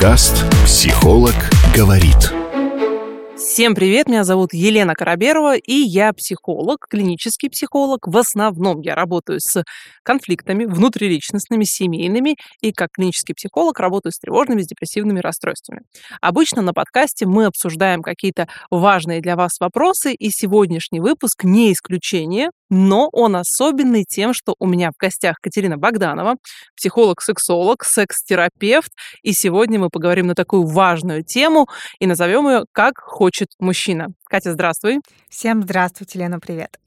Подкаст «Психолог говорит». Всем привет, меня зовут Елена Караберова, и я психолог, клинический психолог. В основном я работаю с конфликтами внутриличностными, семейными, и как клинический психолог работаю с тревожными, с депрессивными расстройствами. Обычно на подкасте мы обсуждаем какие-то важные для вас вопросы, и сегодняшний выпуск не исключение, но он особенный тем, что у меня в гостях Катерина Богданова, психолог-сексолог, секс-терапевт, и сегодня мы поговорим на такую важную тему и назовем ее «Как хочет мужчина». Катя, здравствуй. Всем здравствуйте, Лена, привет.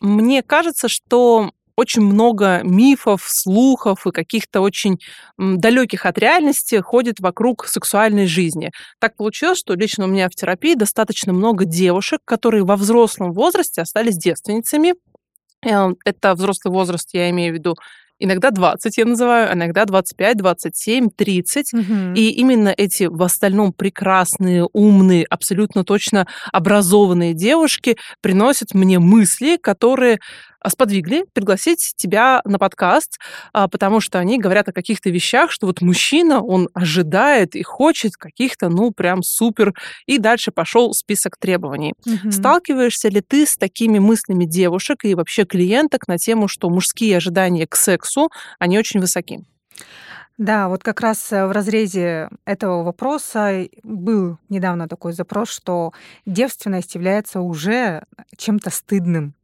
Мне кажется, что очень много мифов, слухов и каких-то очень далеких от реальности ходит вокруг сексуальной жизни. Так получилось, что лично у меня в терапии достаточно много девушек, которые во взрослом возрасте остались девственницами, это взрослый возраст, я имею в виду иногда 20 я называю, иногда 25, 27, 30. Угу. И именно эти в остальном прекрасные, умные, абсолютно точно образованные девушки приносят мне мысли, которые а, сподвигли пригласить тебя на подкаст, а, потому что они говорят о каких-то вещах, что вот мужчина, он ожидает и хочет каких-то, ну, прям супер. И дальше пошел список требований. Угу. Сталкиваешься ли ты с такими мыслями девушек и вообще клиенток на тему, что мужские ожидания к сексу, они очень высоки? Да, вот как раз э, в разрезе этого вопроса был недавно такой запрос, что девственность является уже чем-то стыдным.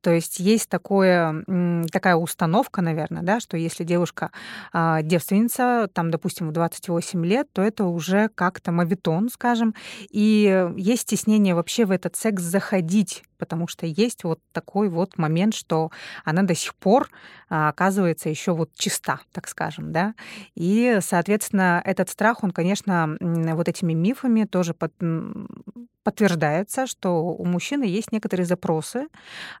То есть есть такое, такая установка, наверное, да, что если девушка а, девственница, там, допустим, в 28 лет, то это уже как-то мавитон, скажем, и есть стеснение вообще в этот секс заходить, потому что есть вот такой вот момент, что она до сих пор а, оказывается еще вот чиста, так скажем, да, и, соответственно, этот страх, он, конечно, вот этими мифами тоже под, подтверждается, что у мужчины есть некоторые запросы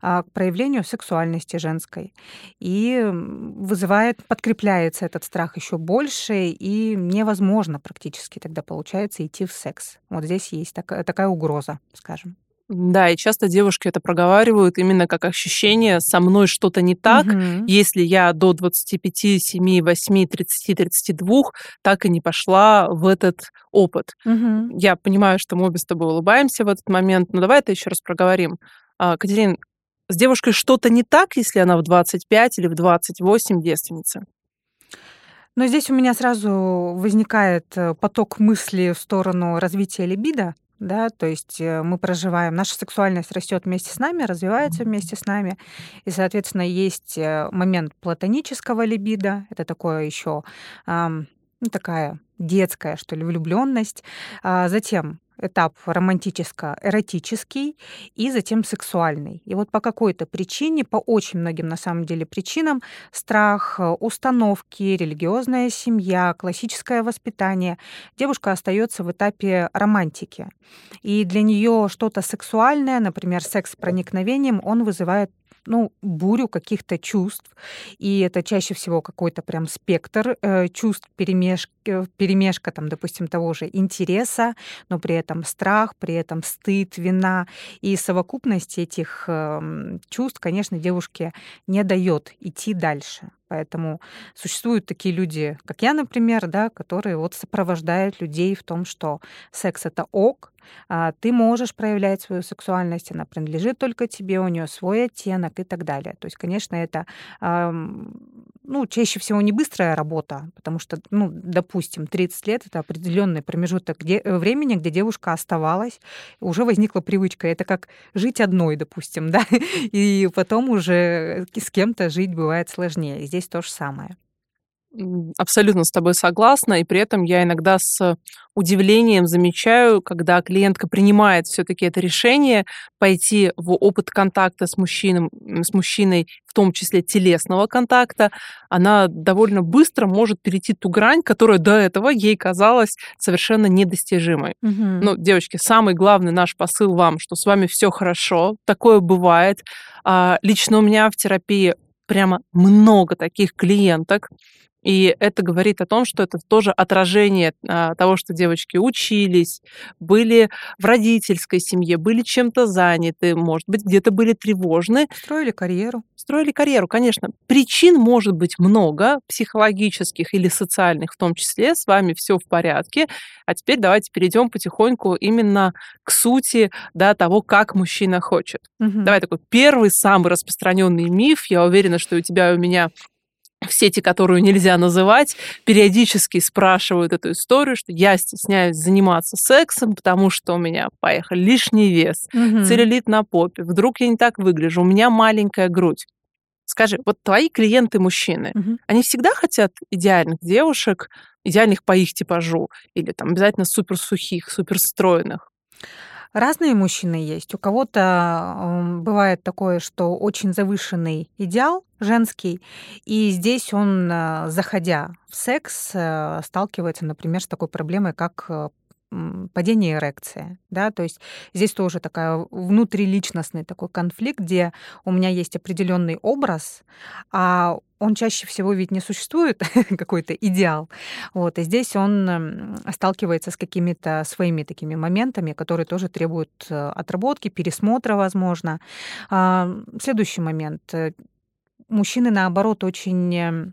а, к проявлению сексуальности женской. И вызывает, подкрепляется этот страх еще больше, и невозможно практически тогда получается идти в секс. Вот здесь есть такая, такая угроза, скажем. Да, и часто девушки это проговаривают именно как ощущение «со мной что-то не так», угу. если я до 25, 7, 8, 30, 32 так и не пошла в этот опыт. Угу. Я понимаю, что мы обе с тобой улыбаемся в этот момент, но давай это еще раз проговорим. А, Катерин, с девушкой что-то не так, если она в 25 или в 28 девственница? Но здесь у меня сразу возникает э, поток мысли в сторону развития либидо, да, то есть э, мы проживаем, наша сексуальность растет вместе с нами, развивается вместе с нами, и, соответственно, есть э, момент платонического либидо, это такое еще ну, такая детская, что ли, влюбленность. А затем этап романтическо-эротический и затем сексуальный. И вот по какой-то причине, по очень многим на самом деле причинам, страх, установки, религиозная семья, классическое воспитание, девушка остается в этапе романтики. И для нее что-то сексуальное, например, секс с проникновением, он вызывает ну, бурю каких-то чувств. И это чаще всего какой-то прям спектр э, чувств, перемешка, э, перемешка, там, допустим, того же интереса, но при этом страх, при этом стыд, вина. И совокупность этих э, чувств, конечно, девушке не дает идти дальше. Поэтому существуют такие люди, как я, например, да, которые вот сопровождают людей в том, что секс это ок, а ты можешь проявлять свою сексуальность, она принадлежит только тебе, у нее свой оттенок и так далее. То есть, конечно, это ну, чаще всего не быстрая работа, потому что, ну, допустим, 30 лет это определенный промежуток где, э, времени, где девушка оставалась, уже возникла привычка. Это как жить одной, допустим, да, и потом уже с кем-то жить бывает сложнее. Здесь то же самое. Абсолютно с тобой согласна, и при этом я иногда с удивлением замечаю, когда клиентка принимает все-таки это решение пойти в опыт контакта с, мужчином, с мужчиной, в том числе телесного контакта, она довольно быстро может перейти ту грань, которая до этого ей казалась совершенно недостижимой. Угу. Ну, девочки, самый главный наш посыл вам, что с вами все хорошо, такое бывает. А, лично у меня в терапии прямо много таких клиенток, И это говорит о том, что это тоже отражение а, того, что девочки учились, были в родительской семье, были чем-то заняты, может быть, где-то были тревожны. Строили карьеру. Строили карьеру, конечно. Причин может быть много, психологических или социальных в том числе. С вами все в порядке. А теперь давайте перейдем потихоньку именно к сути да, того, как мужчина хочет. Угу. Давай такой первый, самый распространенный миф. Я уверена, что у тебя и у меня в сети, которую нельзя называть, периодически спрашивают эту историю, что я стесняюсь заниматься сексом, потому что у меня поехал лишний вес, угу. целлюлит на попе, вдруг я не так выгляжу, у меня маленькая грудь. Скажи, вот твои клиенты мужчины, угу. они всегда хотят идеальных девушек, идеальных по их типажу, или там обязательно супер сухих, супер стройных? Разные мужчины есть. У кого-то бывает такое, что очень завышенный идеал женский, и здесь он, э, заходя в секс, э, сталкивается, например, с такой проблемой, как э, падение эрекции, да, то есть здесь тоже такая внутриличностный такой конфликт, где у меня есть определенный образ, а он чаще всего ведь не существует, какой-то идеал. Вот, и здесь он сталкивается с какими-то своими такими моментами, которые тоже требуют э, отработки, пересмотра, возможно. А, следующий момент. Э, мужчины, наоборот, очень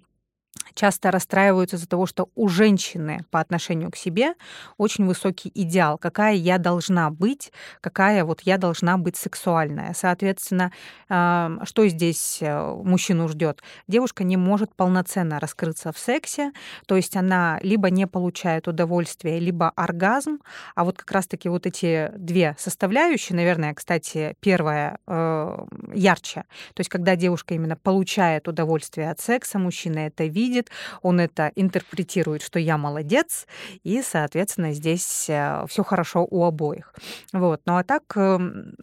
часто расстраиваются из-за того, что у женщины по отношению к себе очень высокий идеал, какая я должна быть, какая вот я должна быть сексуальная. Соответственно, что здесь э, мужчину ждет? Девушка не может полноценно раскрыться в сексе, то есть она либо не получает удовольствие, либо оргазм, а вот как раз-таки вот эти две составляющие, наверное, кстати, первая э, ярче, то есть когда девушка именно получает удовольствие от секса, мужчина это видит, видит, он это интерпретирует, что я молодец, и, соответственно, здесь э, все хорошо у обоих. Вот. Ну а так эм,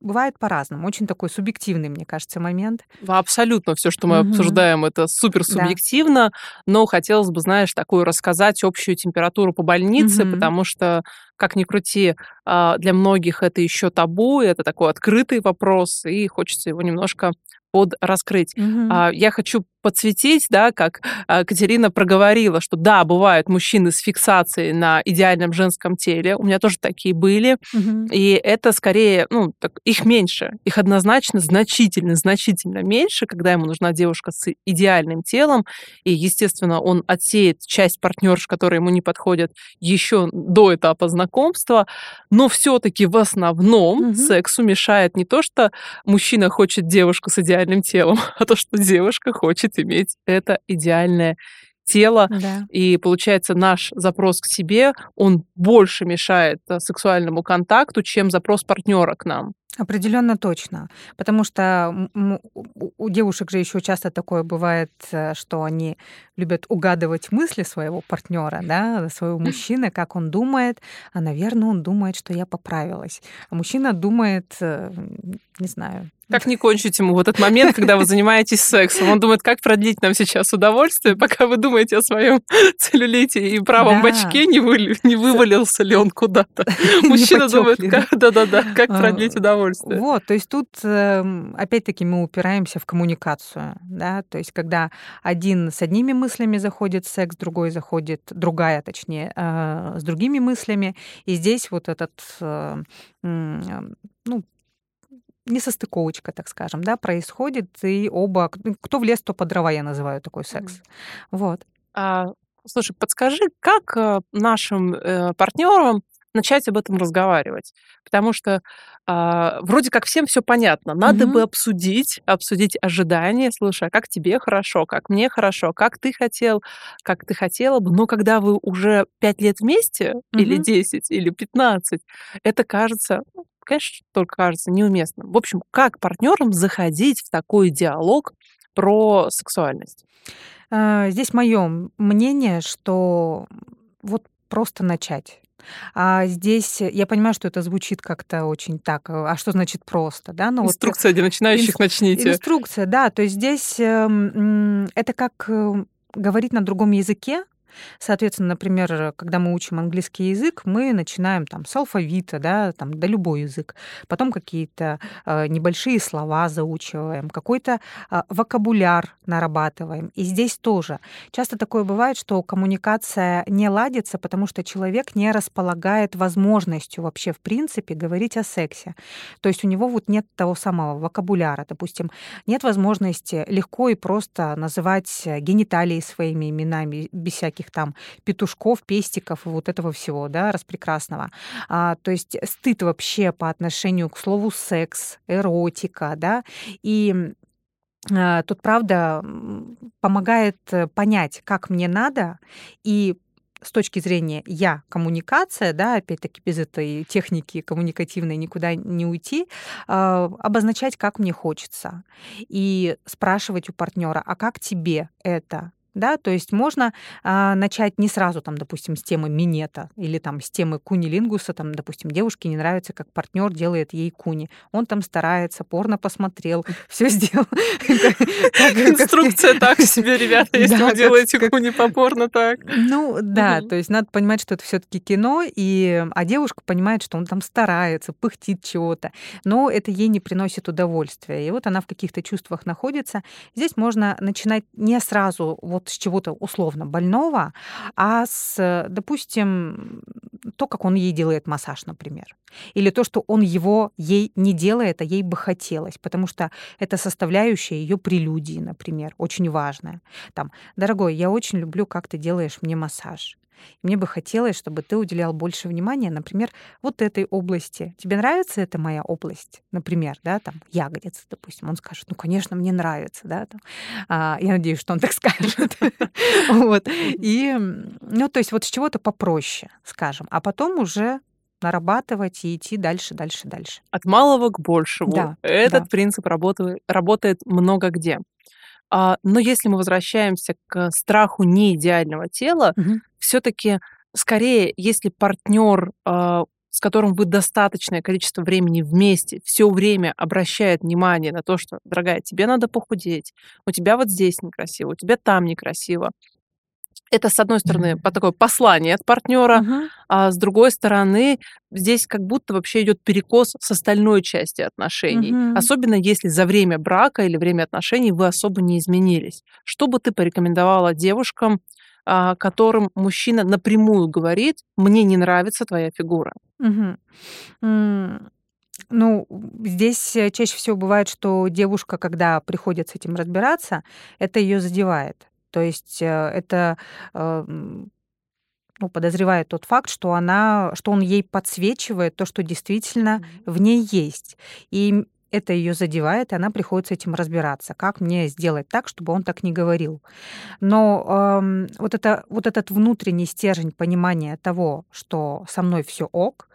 бывает по-разному. Очень такой субъективный, мне кажется, момент. Абсолютно все, что мы угу. обсуждаем, это супер субъективно, да. но хотелось бы, знаешь, такую рассказать общую температуру по больнице, угу. потому что, как ни крути, а, для многих это еще табу, это такой открытый вопрос, и хочется его немножко под раскрыть. Угу. Я хочу подсветить, да, как а, Катерина проговорила, что да, бывают мужчины с фиксацией на идеальном женском теле. У меня тоже такие были. Угу. И это скорее, ну, так, их меньше. Их однозначно значительно, значительно меньше, когда ему нужна девушка с идеальным телом. И, естественно, он отсеет часть партнерш, которые ему не подходят, еще до этапа знакомства. Но все-таки в основном угу. сексу мешает не то, что мужчина хочет девушку с идеальным телом, а то, что девушка хочет иметь это идеальное тело. Да. И получается, наш запрос к себе, он больше мешает э, сексуальному контакту, чем запрос партнера к нам. Определенно точно. Потому что у девушек же еще часто такое бывает, э, что они любят угадывать мысли своего партнера, да, своего мужчины, как он думает. А, наверное, он думает, что я поправилась. А мужчина думает, э, не знаю, как не кончить ему в этот момент, когда вы занимаетесь сексом? Он думает, как продлить нам сейчас удовольствие, пока вы думаете о своем целлюлите и правом да. бачке, не, вы, не вывалился ли он куда-то. Мужчина думает, да-да-да, как а, продлить удовольствие. Вот, то есть тут, эм, опять-таки, мы упираемся в коммуникацию, да, то есть когда один с одними мыслями заходит в секс, другой заходит, другая, точнее, э, с другими мыслями, и здесь вот этот э, ну, несостыковочка, так скажем, да, происходит, и оба, ну, кто в лес, то по дрова, я называю такой секс. Mm. Вот. А, слушай, подскажи, как э, нашим э, партнерам начать об этом разговаривать. Потому что э, вроде как всем все понятно. Надо mm-hmm. бы обсудить, обсудить ожидания. Слушай, а как тебе хорошо, как мне хорошо, как ты хотел, как ты хотела бы. Но когда вы уже пять лет вместе, mm-hmm. или 10, или 15, это кажется, конечно, только кажется неуместным. В общем, как партнерам заходить в такой диалог про сексуальность? А, здесь мое мнение, что вот просто начать. А здесь я понимаю, что это звучит как-то очень так. А что значит просто, да? Но инструкция вот, для начинающих инс, начните. Инструкция, да. То есть здесь э, это как э, говорить на другом языке, Соответственно, например, когда мы учим английский язык, мы начинаем там с алфавита, да, там, да любой язык. Потом какие-то э, небольшие слова заучиваем, какой-то э, вокабуляр нарабатываем. И здесь тоже. Часто такое бывает, что коммуникация не ладится, потому что человек не располагает возможностью вообще в принципе говорить о сексе. То есть у него вот нет того самого вокабуляра, допустим, нет возможности легко и просто называть гениталии своими именами без всяких там петушков, пестиков и вот этого всего, да, распрекрасного. А, то есть стыд вообще по отношению к слову секс, эротика, да, и а, Тут, правда, помогает э, понять, как мне надо, и с точки зрения я коммуникация, да, опять-таки без этой техники коммуникативной никуда не уйти, э, обозначать, как мне хочется. И спрашивать у партнера, а как тебе это? Да, то есть можно а, начать не сразу, там, допустим, с темы минета или там с темы кунилингуса, там, допустим, девушке не нравится, как партнер делает ей куни, он там старается, порно посмотрел, все сделал. Инструкция так себе, ребята, если вы делаете куни по порно так. Ну да, то есть надо понимать, что это все-таки кино, и а девушка понимает, что он там старается, пыхтит чего-то, но это ей не приносит удовольствия, и вот она в каких-то чувствах находится. Здесь можно начинать не сразу вот с чего-то условно больного, а с, допустим, то, как он ей делает массаж, например. Или то, что он его ей не делает, а ей бы хотелось, потому что это составляющая ее прелюдии, например, очень важная. Там, дорогой, я очень люблю, как ты делаешь мне массаж. Мне бы хотелось, чтобы ты уделял больше внимания, например, вот этой области. Тебе нравится эта моя область? Например, да, там, ягодицы, допустим. Он скажет, ну, конечно, мне нравится, да, там. А, я надеюсь, что он так скажет. Вот. И, ну, то есть вот с чего-то попроще, скажем. А потом уже нарабатывать и идти дальше, дальше, дальше. От малого к большему. Да, Этот да. принцип работает, работает много где. А, но если мы возвращаемся к страху неидеального тела, угу. Все-таки скорее, если партнер, а, с которым вы достаточное количество времени вместе, все время обращает внимание на то, что, дорогая, тебе надо похудеть, у тебя вот здесь некрасиво, у тебя там некрасиво, это, с одной стороны, такое послание от партнера, uh-huh. а с другой стороны, здесь как будто вообще идет перекос с остальной части отношений. Uh-huh. Особенно если за время брака или время отношений вы особо не изменились. Что бы ты порекомендовала девушкам, которым мужчина напрямую говорит, мне не нравится твоя фигура? Mm. Ну, здесь э, чаще всего бывает, что девушка, когда приходит с этим разбираться, это ее задевает. То есть э, это э, ну, подозревает тот факт, что она, что он ей подсвечивает то, что действительно в ней есть. И это ее задевает, и она приходит с этим разбираться, как мне сделать так, чтобы он так не говорил. Но э, вот, это, вот этот внутренний стержень понимания того, что со мной все ок,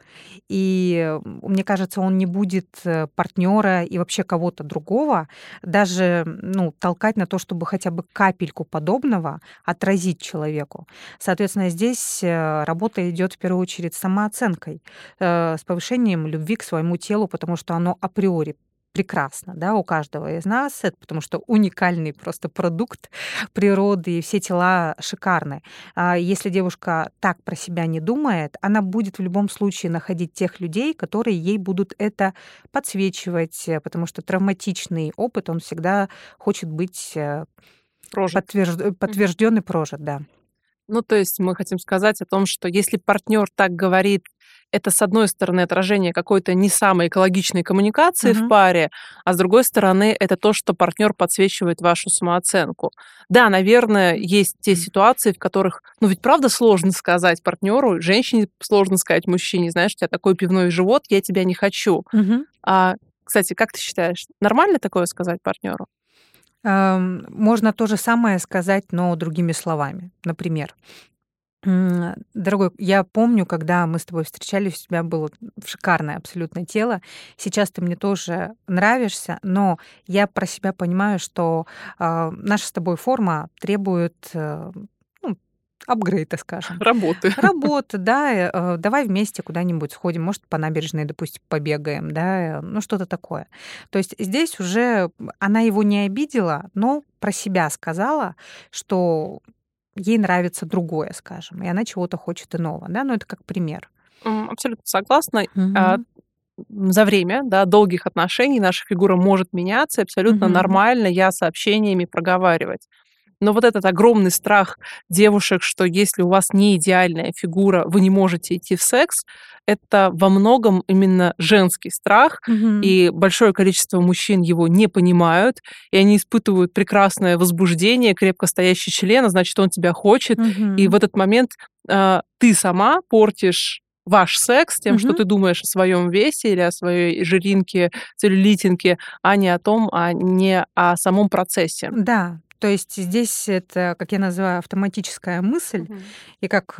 и мне кажется, он не будет э, партнера и вообще кого-то другого даже ну, толкать на то, чтобы хотя бы капельку подобного отразить человеку. Соответственно, здесь э, работа идет в первую очередь с самооценкой, э, с повышением любви к своему телу, потому что оно априори прекрасно, да, у каждого из нас, это потому что уникальный просто продукт природы, и все тела шикарны. А если девушка так про себя не думает, она будет в любом случае находить тех людей, которые ей будут это подсвечивать, э, потому что травматичный опыт, он всегда хочет быть э, подтвержд... подтвержден и прожит, да. Ну, то есть мы хотим сказать о том, что если партнер так говорит это, с одной стороны, отражение какой-то не самой экологичной коммуникации угу. в паре, а с другой стороны, это то, что партнер подсвечивает вашу самооценку. Да, наверное, есть те ситуации, в которых, ну ведь правда сложно сказать партнеру, женщине сложно сказать мужчине, знаешь, у тебя такой пивной живот, я тебя не хочу. Угу. А, кстати, как ты считаешь, нормально такое сказать партнеру? Можно то же самое сказать, но другими словами. Например, Дорогой, я помню, когда мы с тобой встречались, у тебя было шикарное абсолютно тело. Сейчас ты мне тоже нравишься, но я про себя понимаю, что э, наша с тобой форма требует э, ну, апгрейда, скажем. Работы. Работы, да. Э, давай вместе куда-нибудь сходим, может, по набережной, допустим, побегаем, да, ну что-то такое. То есть здесь уже она его не обидела, но про себя сказала, что ей нравится другое, скажем, и она чего-то хочет иного, да, ну это как пример. Абсолютно согласна. Угу. За время да, долгих отношений наша фигура может меняться, абсолютно угу. нормально я сообщениями проговаривать. Но вот этот огромный страх девушек, что если у вас не идеальная фигура, вы не можете идти в секс, это во многом именно женский страх, угу. и большое количество мужчин его не понимают, и они испытывают прекрасное возбуждение, крепко стоящий член, а значит, он тебя хочет, угу. и в этот момент э, ты сама портишь ваш секс тем, угу. что ты думаешь о своем весе или о своей жиринке, целлюлитинке, а не о том, а не о самом процессе. Да, то есть здесь это, как я называю, автоматическая мысль, угу. и как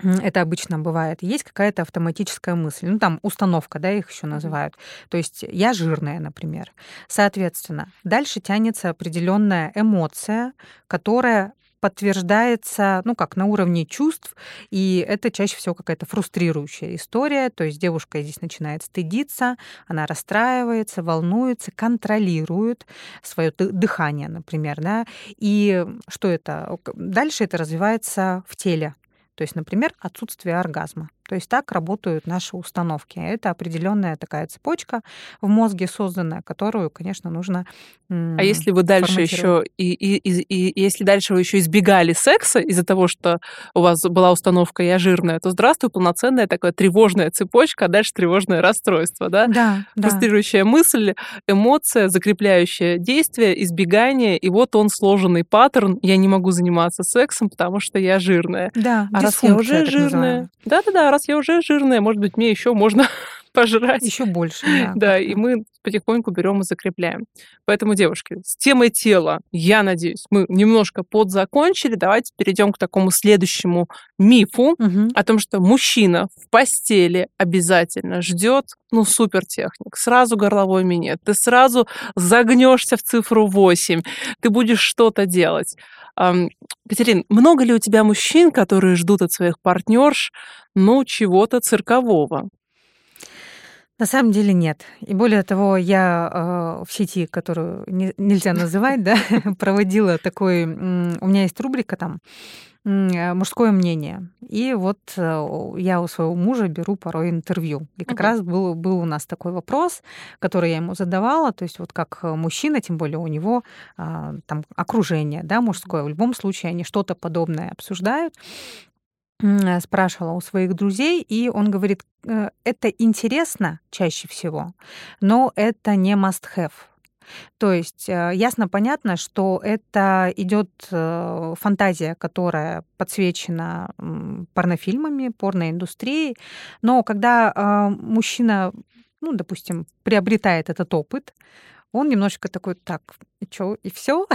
это обычно бывает, есть какая-то автоматическая мысль, ну там установка, да, их еще называют. То есть я жирная, например. Соответственно, дальше тянется определенная эмоция, которая подтверждается, ну, как на уровне чувств, и это чаще всего какая-то фрустрирующая история, то есть девушка здесь начинает стыдиться, она расстраивается, волнуется, контролирует свое дыхание, например, да, и что это? Дальше это развивается в теле, то есть, например, отсутствие оргазма. То есть так работают наши установки. Это определенная такая цепочка в мозге созданная, которую, конечно, нужно. А если вы дальше еще и, и, и, и если дальше вы еще избегали секса из-за того, что у вас была установка я жирная, то здравствуй, полноценная такая тревожная цепочка, а дальше тревожное расстройство, да? Да. Фрустрирующая да. мысль, эмоция, закрепляющее действие, избегание, и вот он сложенный паттерн. Я не могу заниматься сексом, потому что я жирная. Да. А раз я уже жирная, да-да-да, раз я уже жирная, может быть, мне еще можно пожрать. Еще больше, да. Да, и мы потихоньку берем и закрепляем. Поэтому, девушки, с темой тела, я надеюсь, мы немножко подзакончили. Давайте перейдем к такому следующему мифу угу. о том, что мужчина в постели обязательно ждет, ну, супертехник, сразу горловой минет, ты сразу загнешься в цифру 8, ты будешь что-то делать. Катерин, много ли у тебя мужчин, которые ждут от своих партнерш, ну, чего-то циркового? На самом деле нет. И более того, я э, в сети, которую не, нельзя называть, да, проводила такой... У меня есть рубрика там э, мужское мнение. И вот э, я у своего мужа беру порой интервью. И как uh-huh. раз был, был у нас такой вопрос, который я ему задавала. То есть вот как мужчина, тем более у него а, там окружение да, мужское, в любом случае они что-то подобное обсуждают. Э, спрашивала у своих друзей, и он говорит, э, это интересно чаще всего, но это не must-have. То есть э, ясно понятно, что это идет фантазия, которая подсвечена порнофильмами, порноиндустрией, но когда мужчина, ну, допустим, приобретает этот опыт, он немножечко такой, так, и что, и все?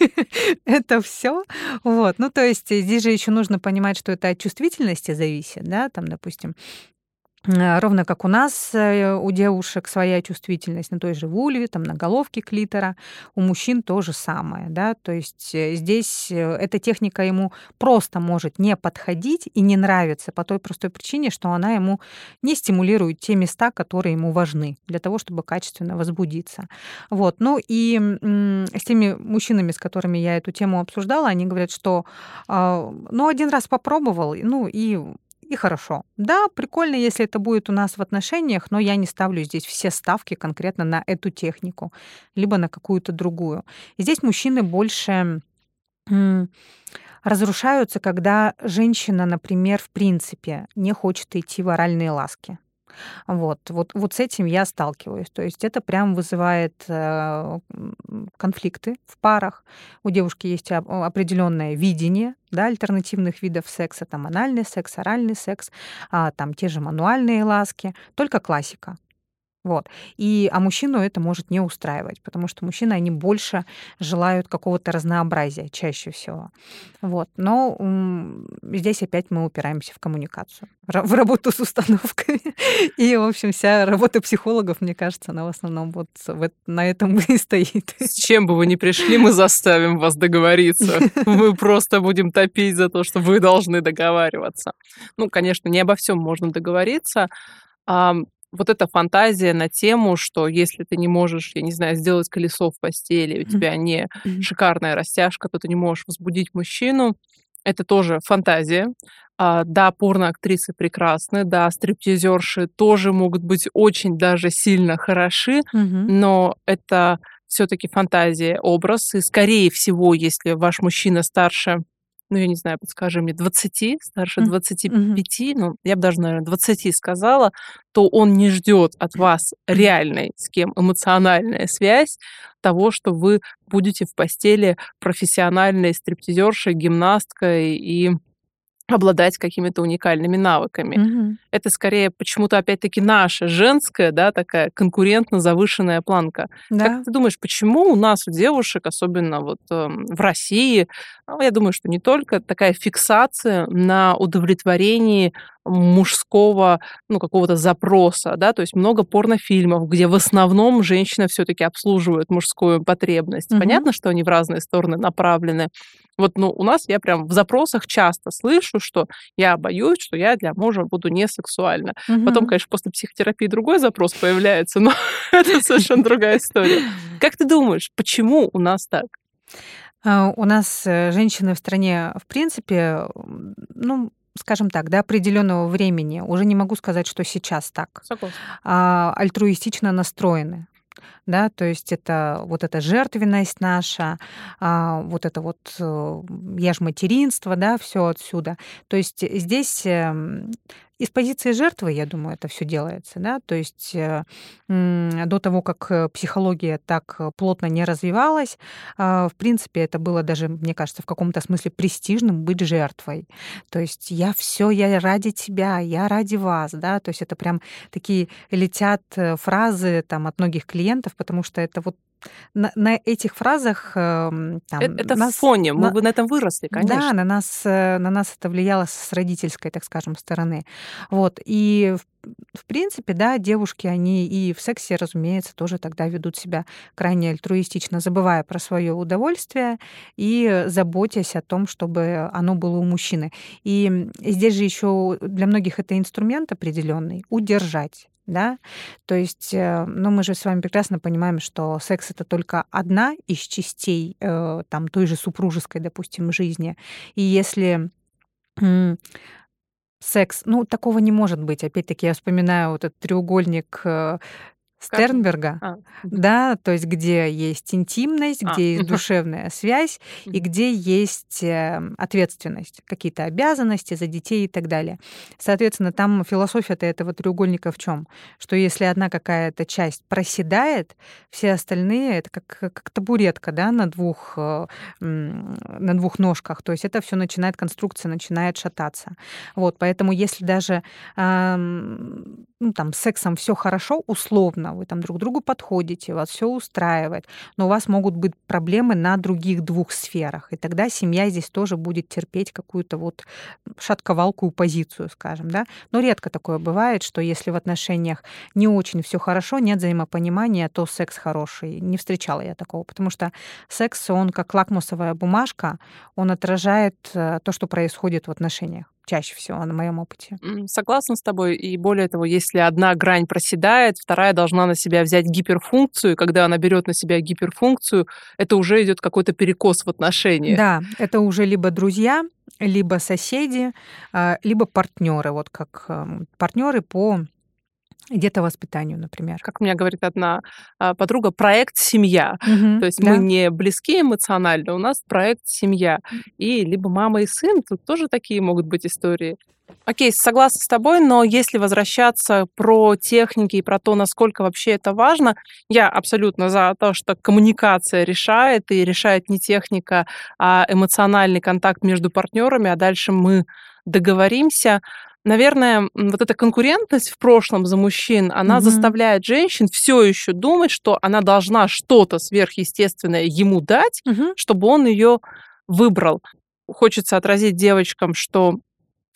это все? Вот, ну, то есть здесь же еще нужно понимать, что это от чувствительности зависит, да, там, допустим, ровно как у нас, э, у девушек своя чувствительность на той же вульве, там, на головке клитора, у мужчин то же самое, да, то есть э, здесь эта техника ему просто может не подходить и не нравиться по той простой причине, что она ему не стимулирует те места, которые ему важны для того, чтобы качественно возбудиться. Вот, ну и с теми мужчинами, с которыми я эту тему обсуждала, они говорят, что, а, ну, один раз попробовал, ну, и и хорошо. Да, прикольно, если это будет у нас в отношениях, но я не ставлю здесь все ставки конкретно на эту технику, либо на какую-то другую. И здесь мужчины больше разрушаются, когда женщина, например, в принципе не хочет идти в оральные ласки. Вот, вот, вот с этим я сталкиваюсь. То есть это прям вызывает э, конфликты в парах. У девушки есть определенное видение да, альтернативных видов секса, там анальный секс, оральный секс, а, там те же мануальные ласки, только классика. Вот. И, а мужчину это может не устраивать, потому что мужчины, они больше желают какого-то разнообразия чаще всего. Вот. Но м, здесь опять мы упираемся в коммуникацию, в работу с установками. И, в общем, вся работа психологов, мне кажется, она в основном вот, вот на этом и стоит. С чем бы вы ни пришли, мы заставим вас договориться. Мы просто будем топить за то, что вы должны договариваться. Ну, конечно, не обо всем можно договориться, вот эта фантазия на тему, что если ты не можешь, я не знаю, сделать колесо в постели, у тебя не шикарная растяжка, то ты не можешь возбудить мужчину, это тоже фантазия. А, да, порноактрисы прекрасны, да, стриптизерши тоже могут быть очень даже сильно хороши, Мгм. но это все-таки фантазия, образ. И скорее всего, если ваш мужчина старше, ну, я не знаю, подскажи мне, 20, старше М, 25, ну, я бы даже, наверное, 20 сказала, то он не ждет от вас реальной с кем эмоциональная связь того, что вы будете в постели профессиональной стриптизершей, гимнасткой и обладать какими-то уникальными навыками. Мгм. Это скорее почему-то опять-таки наша женская, да, такая конкурентно завышенная планка. Да. Как ты думаешь, почему у нас, у девушек, особенно вот эм, в России, ну, я думаю, что не только, такая фиксация на удовлетворении мужского, ну, какого-то запроса, да, то есть много порнофильмов, где в основном женщина все-таки обслуживает мужскую потребность. Мгм. Понятно, что они в разные стороны направлены. Вот, ну, у нас я прям в запросах часто слышу, что я боюсь, что я для мужа буду не сексуальна. Потом, Мгм. конечно, после психотерапии другой запрос появляется, но это совершенно другая история. Как ты думаешь, почему у нас так? А, У нас э, женщины в стране, в принципе, ну, скажем так, до определенного времени, уже не могу сказать, что сейчас так, Согласна. а, альтруистично настроены. Да, то есть это вот эта жертвенность наша, а, вот это вот э, я ж материнство, да, все отсюда. То есть здесь эм, из позиции жертвы, я думаю, это все делается, да, то есть э, до того, как э, психология так э, плотно не развивалась, а, в принципе, это было даже, мне кажется, в каком-то смысле престижным быть жертвой. То есть я все, я ради тебя, я ради вас, да, то есть это прям такие летят фразы там от многих клиентов, потому что это вот на, на этих фразах эм, там, Э- Это в нас- фоне, мы на- бы на этом выросли, да, конечно. на нас, э, на нас это влияло с родительской, так скажем, стороны. Вот. И в, принципе, да, девушки, они и в сексе, разумеется, тоже тогда ведут себя крайне альтруистично, забывая про свое удовольствие и заботясь о том, чтобы оно было у мужчины. И здесь же еще для многих это инструмент определенный удержать. Да? То есть, э, ну, мы же с вами прекрасно понимаем, что секс это только одна из частей э, там, той же супружеской, допустим, жизни. И если секс, ну, такого не может быть. Опять-таки, я вспоминаю вот этот треугольник э, Стернберга, А, да, то есть где есть интимность, А, где есть душевная связь и где есть э, ответственность, какие-то обязанности за детей и так далее. Соответственно, там философия-то этого треугольника в чем? Что если одна какая-то часть проседает, все остальные это как, как табуретка, да, на двух, э, на двух ножках. То есть это все начинает, конструкция начинает шататься. Вот, поэтому если даже ну, там, сексом все хорошо, условно, вы там друг другу подходите, вас все устраивает, но у вас могут быть проблемы на других двух сферах, и тогда семья здесь тоже будет терпеть какую-то вот шатковалкую позицию, скажем, да. Но редко такое бывает, что если в отношениях не очень все хорошо, нет взаимопонимания, то секс хороший. Не встречала я такого, потому что секс, он как лакмусовая бумажка, он отражает э, то, что происходит в отношениях. Чаще всего, на моем опыте. Согласна с тобой. И более того, если одна грань проседает, вторая должна на себя взять гиперфункцию. И когда она берет на себя гиперфункцию, это уже идет какой-то перекос в отношениях. Да, это уже либо друзья, либо соседи, а, либо партнеры, вот как партнеры по детовоспитанию, например. Как мне говорит одна а, подруга, проект семья. Мгм, То есть да. мы не близки эмоционально, у нас проект семья. И либо мама и сын, тут тоже такие могут быть истории. Окей, согласна с тобой, но если возвращаться про техники и про то, насколько вообще это важно, я абсолютно за то, что коммуникация решает, и решает не техника, а эмоциональный контакт между партнерами, а дальше мы договоримся. Наверное, вот эта конкурентность в прошлом за мужчин, она Мгм. заставляет женщин все еще думать, что она должна что-то сверхъестественное ему дать, Мгм. чтобы он ее выбрал. Хочется отразить девочкам, что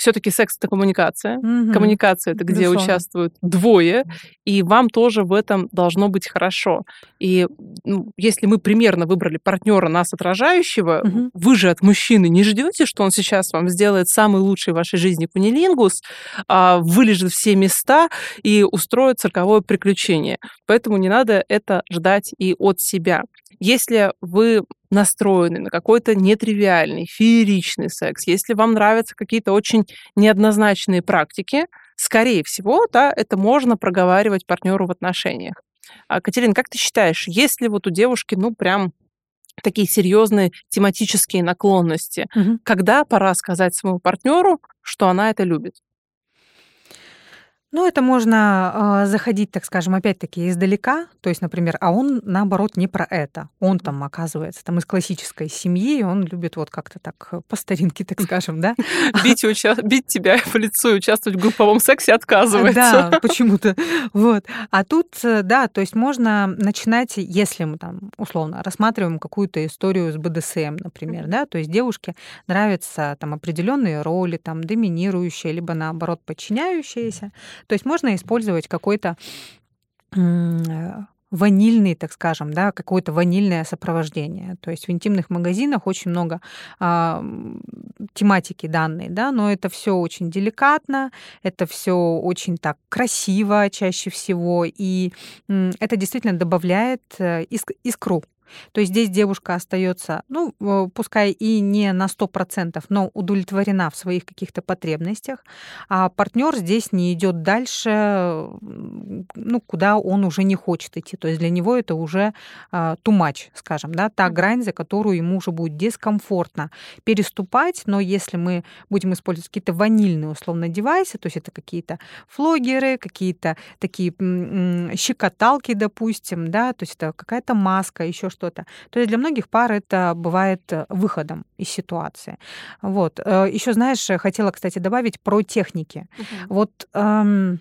все-таки секс это коммуникация. Мгм. Коммуникация это где Безусловно. участвуют двое, и вам тоже в этом должно быть хорошо. И ну, если мы примерно выбрали партнера нас отражающего, Мгм. вы же от мужчины не ждете, что он сейчас вам сделает самый лучший в вашей жизни кунилингус, а, вылежит все места и устроит цирковое приключение. Поэтому не надо это ждать и от себя. Если вы настроены на какой-то нетривиальный, фееричный секс, если вам нравятся какие-то очень неоднозначные практики, скорее всего, да, это можно проговаривать партнеру в отношениях. А, Катерина, как ты считаешь, есть ли вот у девушки, ну, прям такие серьезные тематические наклонности? Мгм. Когда пора сказать своему партнеру, что она это любит? Ну, это можно, а, заходить, так скажем, опять-таки издалека. То есть, например, а он, наоборот, не про это. Он там, оказывается, там из классической семьи, он любит вот как-то так, э, по старинке, так скажем, да. Бить, уча- бить тебя по лицу и участвовать в групповом сексе отказывается. Да, почему-то. Вот. А тут, э, да, то есть можно начинать, если мы там условно рассматриваем какую-то историю с БДСМ, например, да, то есть девушке нравятся там определенные роли, там доминирующие, либо наоборот подчиняющиеся. То есть можно использовать какой-то э, ванильный, так скажем, да, какое-то ванильное сопровождение. То есть в интимных магазинах очень много м, тематики данной, да, но это все очень деликатно, это все очень так красиво чаще всего, и м, это действительно добавляет э, иск- искру. То есть здесь девушка остается, ну, э, пускай и не на 100%, но удовлетворена в своих каких-то потребностях, а партнер здесь не идет дальше, ну, куда он уже не хочет идти. То есть для него это уже much, скажем, да, та грань, за которую ему уже будет дискомфортно переступать, но если мы будем использовать какие-то ванильные условно девайсы, то есть это какие-то флогеры, какие-то такие щекоталки, допустим, да, то есть это какая-то маска, еще что-то. То есть для многих пар это бывает э, выходом из ситуации. Вот. Еще, знаешь, э, хотела, кстати, добавить про техники. Вот эм,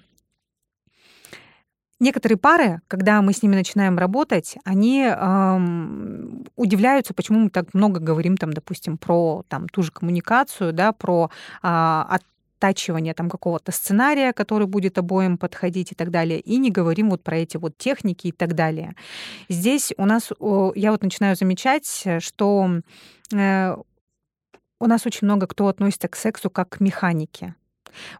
некоторые пары, когда мы с ними начинаем работать, они эм, удивляются, почему мы так много говорим, там, допустим, про там, ту же коммуникацию, да, про а, оттачивание там какого-то сценария, который будет обоим подходить и так далее, и не говорим вот про эти вот техники и так далее. Здесь у нас, я вот начинаю замечать, что э, у нас очень много кто относится к сексу как к механике.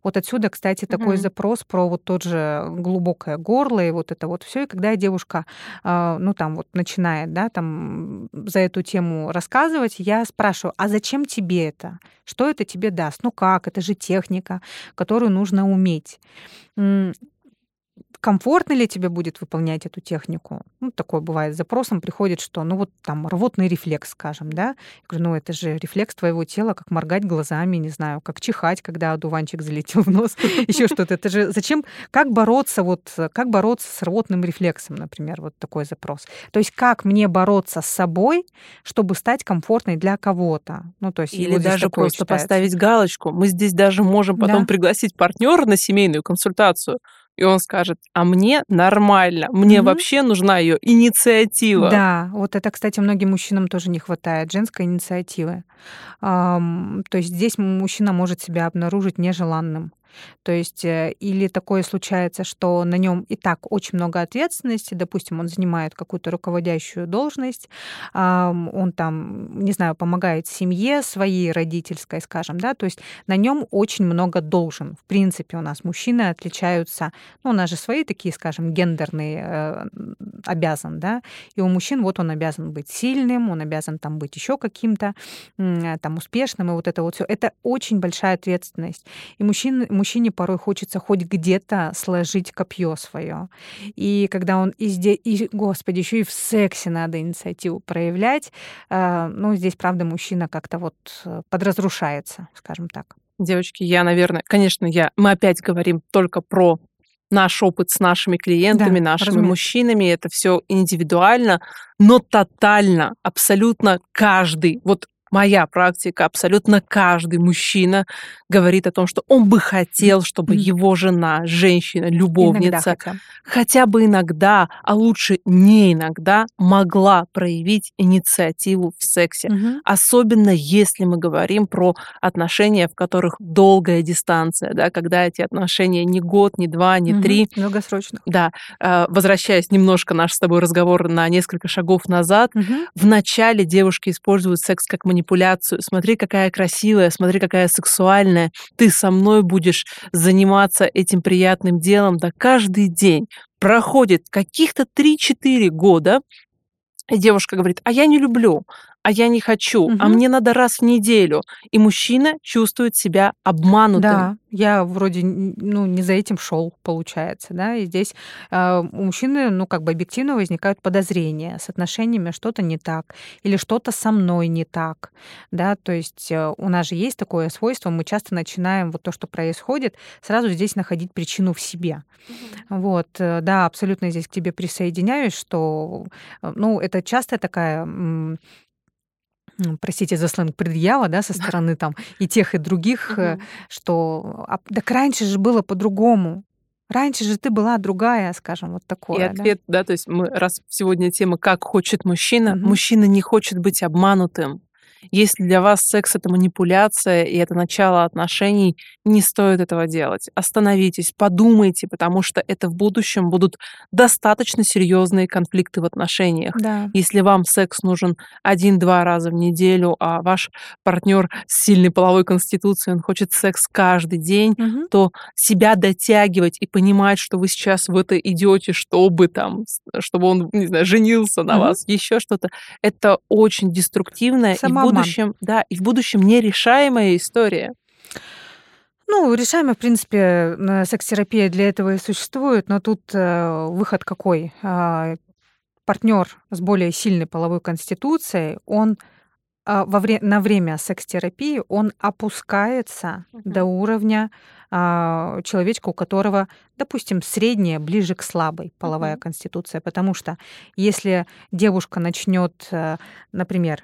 Вот отсюда, кстати, такой Мгм. запрос про вот тот же глубокое горло и вот это вот все. И когда девушка, а, ну там вот начинает, да, там за эту тему рассказывать, я спрашиваю, а зачем тебе это? Что это тебе даст? Ну как? Это же техника, которую нужно уметь. Комфортно ли тебе будет выполнять эту технику? Ну, такое бывает. Запросом приходит, что, ну, вот там рвотный рефлекс, скажем, да? Я говорю, ну, это же рефлекс твоего тела, как моргать глазами, не знаю, как чихать, когда одуванчик залетел в нос, еще что-то. Это же зачем, как бороться вот, как бороться с рвотным рефлексом, например, вот такой запрос. То есть как мне бороться с собой, чтобы стать комфортной для кого-то? Ну, то есть Или даже просто читается. поставить галочку. Мы здесь даже можем потом Да. пригласить партнера на семейную консультацию, и он скажет, а мне нормально, мне Мгм. вообще нужна ее инициатива. Да, вот это, кстати, многим мужчинам тоже не хватает, женской инициативы. То есть здесь мужчина может себя обнаружить нежеланным. То есть э, или такое случается, что на нем и так очень много ответственности, допустим, он занимает какую-то руководящую должность, он там, не знаю, помогает семье своей родительской, скажем, да, то есть на нем очень много должен. В принципе, у нас мужчины отличаются, ну, у нас же свои такие, скажем, гендерные э, обязан, да, и у мужчин вот он обязан быть сильным, он обязан там быть еще каким-то там успешным, и вот это вот все. Это очень большая ответственность. И мужчин, мужчине порой хочется хоть где-то сложить копье свое. И когда он и здесь, и, господи, еще и в сексе надо инициативу проявлять, э, ну, здесь, правда, мужчина как-то вот э, подразрушается, скажем так. Девочки, я, наверное, конечно, я, мы опять говорим только про наш опыт с нашими клиентами, Да, нашими разумеется. мужчинами, это все индивидуально, но тотально, абсолютно каждый, вот моя практика, абсолютно каждый мужчина говорит о том, что он бы хотел, чтобы его жена, женщина, любовница, хотя. хотя бы иногда, а лучше не иногда, могла проявить инициативу в сексе. Мгм. Особенно если мы говорим про отношения, в которых долгая дистанция, да, когда эти отношения не год, не два, не Мгм. три, Долгосрочных. да, э, возвращаясь немножко наш с тобой разговор на несколько шагов назад, Мгм. вначале девушки используют секс как манипуляцию. Смотри, какая красивая, смотри, какая сексуальная. Ты со мной будешь заниматься этим приятным делом, да, каждый день. Проходит каких-то 3-4 года, и девушка говорит, а я не люблю, а я не хочу, а Мгм. мне надо раз в неделю. И мужчина чувствует себя обманутым. Да, я вроде ну, не за этим шел, получается, да, и здесь а, у мужчины, ну, как бы объективно возникают подозрения с отношениями, что-то не так, или что-то со мной не так, да, то есть э, у нас же есть такое свойство, мы часто начинаем вот то, что происходит, сразу здесь находить причину в себе. Вот, э, да, абсолютно здесь к тебе присоединяюсь, что, э, ну, это частая такая простите за сленг, предъява, да, со стороны там и тех, и других, э, что а, так раньше же было по-другому. Раньше же ты была другая, скажем, вот И такое. да. ответ, да, то есть мы, раз сегодня тема «Как хочет мужчина», Мгм. мужчина не хочет быть обманутым. Если для вас секс — это манипуляция и это начало отношений, не стоит этого делать. Остановитесь, подумайте, потому что это в будущем будут достаточно серьезные конфликты в отношениях. Да. Если вам секс нужен один-два раза в неделю, а ваш партнер с сильной половой конституцией, он хочет секс каждый день, Мгм. то себя дотягивать и понимать, что вы сейчас в это идете, чтобы там, чтобы он, не знаю, женился на Мгм. вас, еще что-то, это очень деструктивная и в Самообман. будущем, да, и в будущем нерешаемая история. Ну, решаемо, в принципе, на секс-терапия для этого и существует, но тут э, выход какой? Партнер с более сильной половой конституцией, он а, во вре- на время секс-терапии он опускается Мгм. до уровня а, человечка, у которого, допустим, средняя, ближе к слабой половая Мгм. конституция. Потому что если девушка начнет, э, например,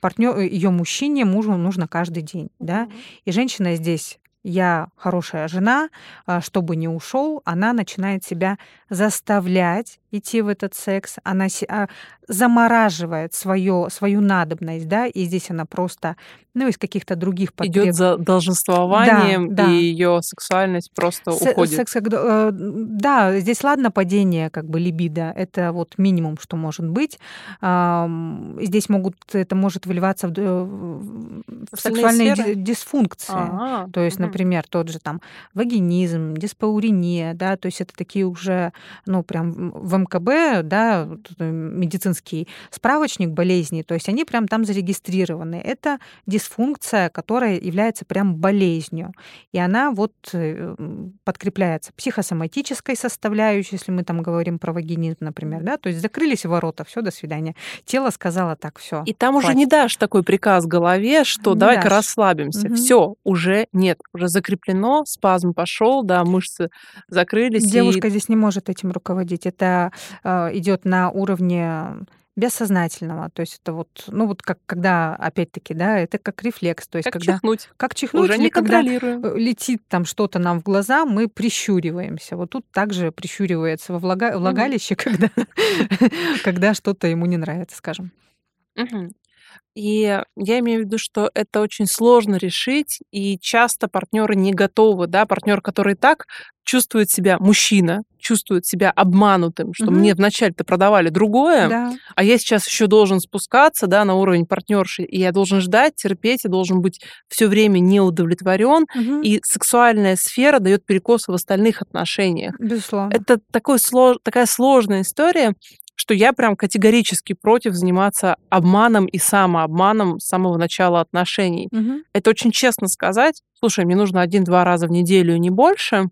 партнер, ее мужчине, мужу нужно каждый день, да, и женщина здесь я хорошая жена, а, чтобы не ушел, она начинает себя заставлять идти в этот секс, она а, замораживает свое, свою надобность, да, и здесь она просто, ну, из каких-то других потреб... Идет за долженствованием, Да, да. и ее сексуальность просто Се- уходит. секс, когда- э, да, здесь ладно падение как бы либидо, это вот минимум, что может быть. Ам, Здесь могут, это может выливаться в, д- в сексуальные сферы? ди- дисфункции. А, То есть, например, тот же там вагинизм, диспаурения, да, то есть это такие уже, ну, прям в МКБ, да, э, медицинский справочник болезней, то есть они прям там зарегистрированы. Это дисфункция, которая является прям болезнью. И она вот э, подкрепляется психосоматической составляющей, если мы там говорим про вагинизм, например, да, то есть закрылись ворота, все, до свидания. Тело сказала так, все. И там уже не дашь такой приказ голове, что давай-ка расслабимся. Мгм. Все, уже нет, уже закреплено, спазм пошел, да, мышцы закрылись. и- Девушка здесь не может этим руководить. Это идет на уровне бессознательного. То есть это вот, ну вот как когда, опять-таки, да, это как рефлекс. То есть как когда чихнуть. как чихнуть Уже не когда э, летит там что-то нам в глаза, мы прищуриваемся. Вот тут также прищуривается во влага- влагалище, когда, когда что-то ему не нравится, скажем. И я имею в виду, что это очень сложно решить, и часто партнеры не готовы, да, партнер, который так чувствует себя, мужчина, чувствует себя обманутым, что Мгм. мне вначале-то продавали другое, Да. а я сейчас еще должен спускаться, да, на уровень партнерши, и я должен ждать, терпеть, и должен быть все время не удовлетворен, Мгм. и сексуальная сфера дает перекосы в остальных отношениях. Безусловно. Это такой, слож- такая сложная история, что я прям категорически против заниматься обманом и самообманом с самого начала отношений. Мгм. Это очень честно сказать. Слушай, мне нужно один-два раза в неделю, не больше.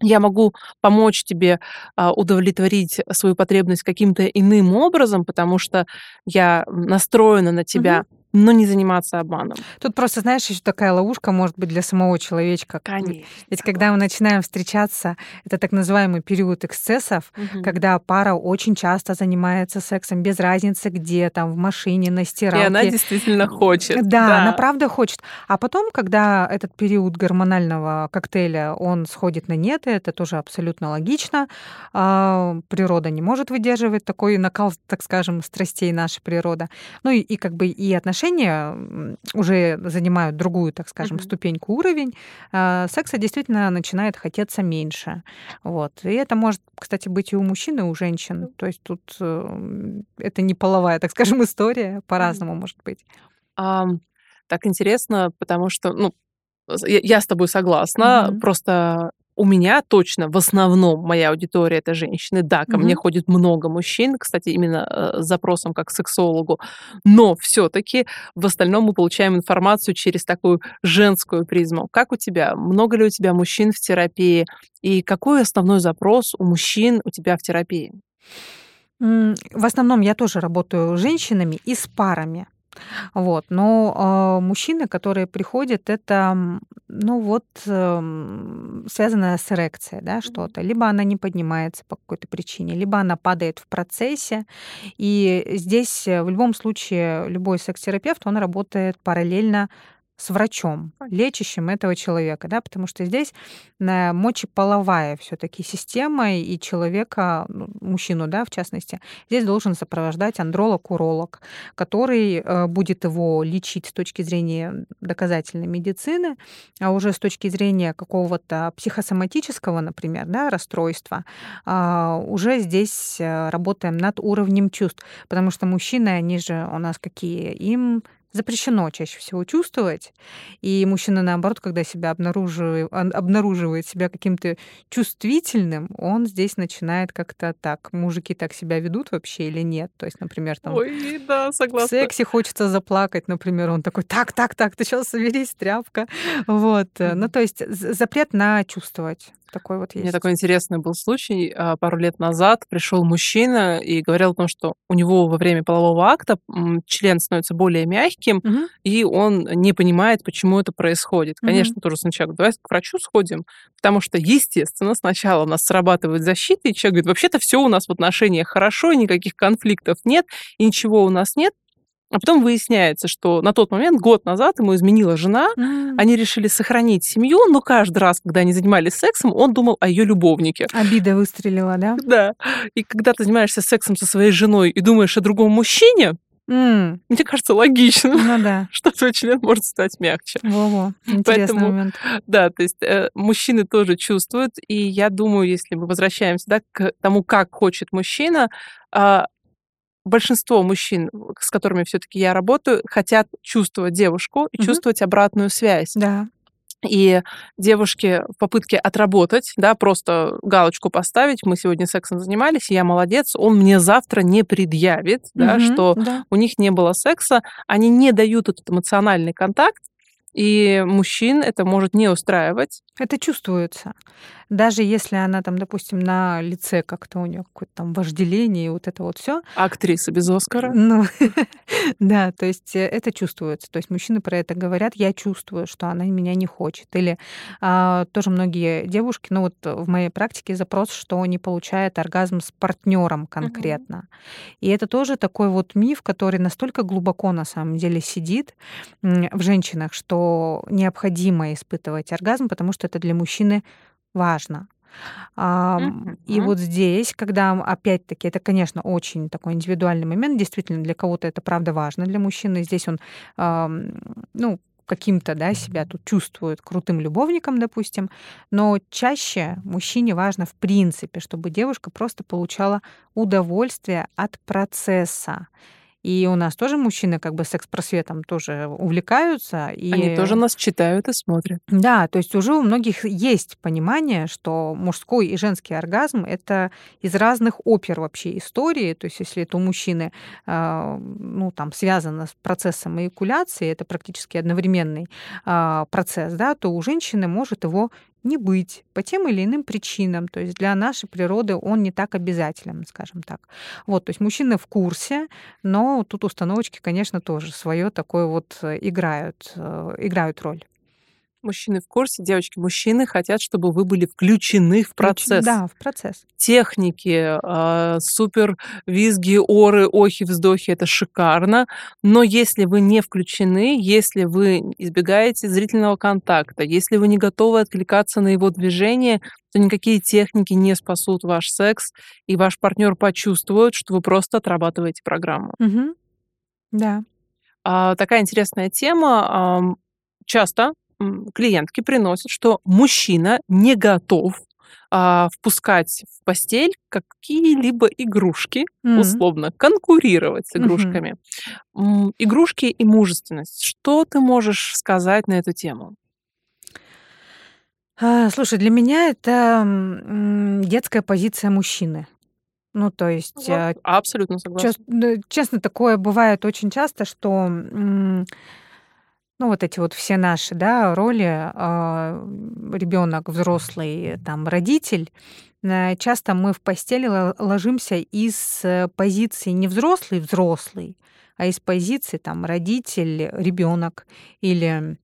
Я могу помочь тебе а, удовлетворить свою потребность каким-то иным образом, потому что я настроена на тебя но не заниматься обманом. Тут просто, знаешь, еще такая ловушка может быть для самого человечка. Конечно. Ведь когда мы начинаем встречаться, это так называемый период эксцессов, Мгм. когда пара очень часто занимается сексом без разницы где, там, в машине, на И стиралке. она действительно хочет. Да, она правда хочет. А потом, когда этот период гормонального коктейля, он сходит на нет, и это тоже абсолютно логично. а, Природа не может выдерживать такой накал, так скажем, страстей наша природа. Ну и, и как бы и отношения м, уже занимают другую, так скажем, Мгм. ступеньку, уровень. а, Секса действительно начинает хотеться меньше. Вот. И это может, кстати, быть и у мужчин, и у женщин. То есть тут э, это не половая, так скажем, история, по-разному может быть. Ам, так интересно, потому что, ну, я, я с тобой согласна. Мгм. Просто у меня точно в основном моя аудитория это женщины. Да, ко мне Мгм. ходит много мужчин, кстати, именно э, с запросом как к сексологу. Но все-таки в остальном мы получаем информацию через такую женскую призму. Как у тебя? Много ли у тебя мужчин в терапии? И какой основной запрос у мужчин у тебя в терапии? В основном я тоже работаю с женщинами и с парами. Вот. Но а, мужчины, которые приходят, это, ну вот, эм, связанное с эрекцией, да, что-то. Либо она не поднимается по какой-то причине, либо она падает в процессе. И здесь э, в любом случае любой секс-терапевт, он работает параллельно с врачом, лечащим этого человека, да, потому что здесь э, мочеполовая все-таки система, и человека, ну, мужчину, да, в частности, здесь должен сопровождать андролог-уролог, который э, будет его лечить с точки зрения доказательной медицины, а уже с точки зрения какого-то психосоматического, например, да, расстройства, а, уже здесь э, работаем над уровнем чувств, потому что мужчины, они же у нас какие, им запрещено чаще всего чувствовать. И мужчина, наоборот, когда себя обнаруживает, обнаруживает себя каким-то чувствительным, он здесь начинает как-то так, мужики так себя ведут вообще или нет. То есть, например, там Ой, да, в согласна. сексе хочется заплакать, например, он такой, так, так, так, ты сейчас соберись, тряпка. Вот. э, Ну, то есть запрет на чувствовать. Такой вот У меня есть. такой интересный был случай. а, Пару лет назад пришел мужчина и говорил о том, что у него во время полового акта член становится более мягким, Мгм. и он не понимает, почему это происходит. Конечно, тоже сначала давай к врачу сходим, потому что, естественно, сначала у нас срабатывает защита, и человек говорит, вообще-то все у нас в отношениях хорошо, никаких конфликтов нет, и ничего у нас нет. А потом выясняется, что на тот момент, год назад, ему изменила жена, М. они решили сохранить семью, но каждый раз, когда они занимались сексом, он думал о ее любовнике. Обида выстрелила, да? Да. И когда ты занимаешься сексом со своей женой и думаешь о другом мужчине, М, мне кажется, логично, Ну да. что твой член может стать мягче. Во-во. Интересный Поэтому момент. Да, то есть э, мужчины тоже чувствуют, и я думаю, если мы возвращаемся да, к тому, как хочет мужчина, а, большинство мужчин, с которыми все-таки я работаю, хотят чувствовать девушку и Мгм. чувствовать обратную связь. Да. И девушки в попытке отработать, да, просто галочку поставить, мы сегодня сексом занимались, я молодец, он мне завтра не предъявит, да, Мгм. что Да. у них не было секса, они не дают этот эмоциональный контакт, и мужчин это может не устраивать. Это чувствуется. Даже если она там, допустим, на лице как-то у нее какое-то там вожделение и вот это вот все. Актриса без Оскара. Ну, да, то есть э, это чувствуется. То есть мужчины про это говорят, я чувствую, что она меня не хочет. Или а, тоже многие девушки, ну вот в моей практике запрос, что не получает оргазм с партнером конкретно. И это тоже такой вот миф, который настолько глубоко на самом деле сидит в женщинах, что необходимо испытывать оргазм, потому что это для мужчины важно. И вот здесь, когда, опять-таки, это, конечно, очень такой индивидуальный момент, действительно, для кого-то это правда важно, для мужчины. Здесь он, ну, каким-то, да, себя тут чувствует крутым любовником, допустим, но чаще мужчине важно в принципе, чтобы девушка просто получала удовольствие от процесса. И у нас тоже мужчины как бы секс-просветом тоже увлекаются. И... Они тоже нас читают и смотрят. Да, то есть уже у многих есть понимание, что мужской и женский оргазм это из разных опер вообще истории. То есть если это у мужчины а, ну, там, связано с процессом эякуляции, это практически одновременный а, процесс, да, то у женщины может его не быть по тем или иным причинам. То есть для нашей природы он не так обязателен, скажем так. Вот, то есть мужчины в курсе, но тут установочки, конечно, тоже свое такое вот э, играют, э, играют роль. Мужчины в курсе, девочки, мужчины хотят, чтобы вы были включены в процесс. Да, в процесс. Техники, э, супер визги, оры, охи, вздохи, это шикарно. Но если вы не включены, если вы избегаете зрительного контакта, если вы не готовы откликаться на его движение, то никакие техники не спасут ваш секс, и ваш партнер почувствует, что вы просто отрабатываете программу. Угу. Да. А, такая интересная тема. Часто клиентки приносят, что мужчина не готов а, впускать в постель какие-либо игрушки, mm-hmm. условно, конкурировать с игрушками. Mm-hmm. Игрушки и мужественность. Что ты можешь сказать на эту тему? А, слушай, для меня это детская позиция мужчины. Ну, то есть... Вот, а, абсолютно согласна. Честно, такое бывает очень часто, что ну, вот эти вот все наши, да, роли, а, ребенок, взрослый, там, родитель, э, часто мы в постели ложимся из э, позиции не взрослый-взрослый, а из позиции там родитель, ребенок или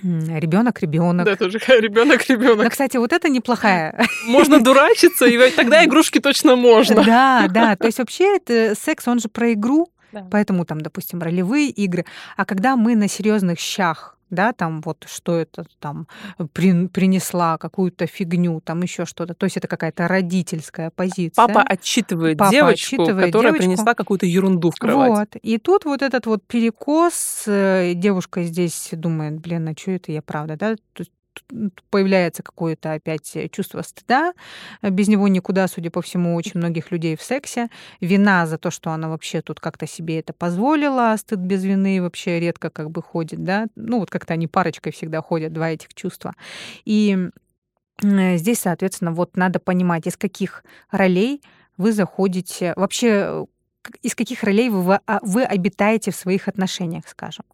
ребенок, ребенок. Да, тоже ребенок, ребенок. Но, кстати, вот это неплохая. Можно дурачиться, и тогда игрушки точно можно. Да, да. То есть вообще это секс, он же про игру, да. Поэтому там, допустим, ролевые игры. А когда мы на серьезных щах да, там вот что это там при, принесла какую-то фигню, там еще что-то. То есть это какая-то родительская позиция. Папа отчитывает Папа девочку, отчитывает которая девочку. принесла какую-то ерунду в кровать. Вот. И тут вот этот вот перекос, э, девушка здесь думает, блин, а что это я правда, да? Появляется какое-то опять чувство стыда. Без него никуда, судя по всему, очень многих людей в сексе. Вина за то, что она вообще тут как-то себе это позволила. А стыд без вины вообще редко как бы ходит, да. Ну вот как-то они парочкой всегда ходят, два этих чувства. И здесь, соответственно, вот надо понимать, из каких ролей вы заходите, вообще из каких ролей вы, а, вы обитаете в своих отношениях, скажем.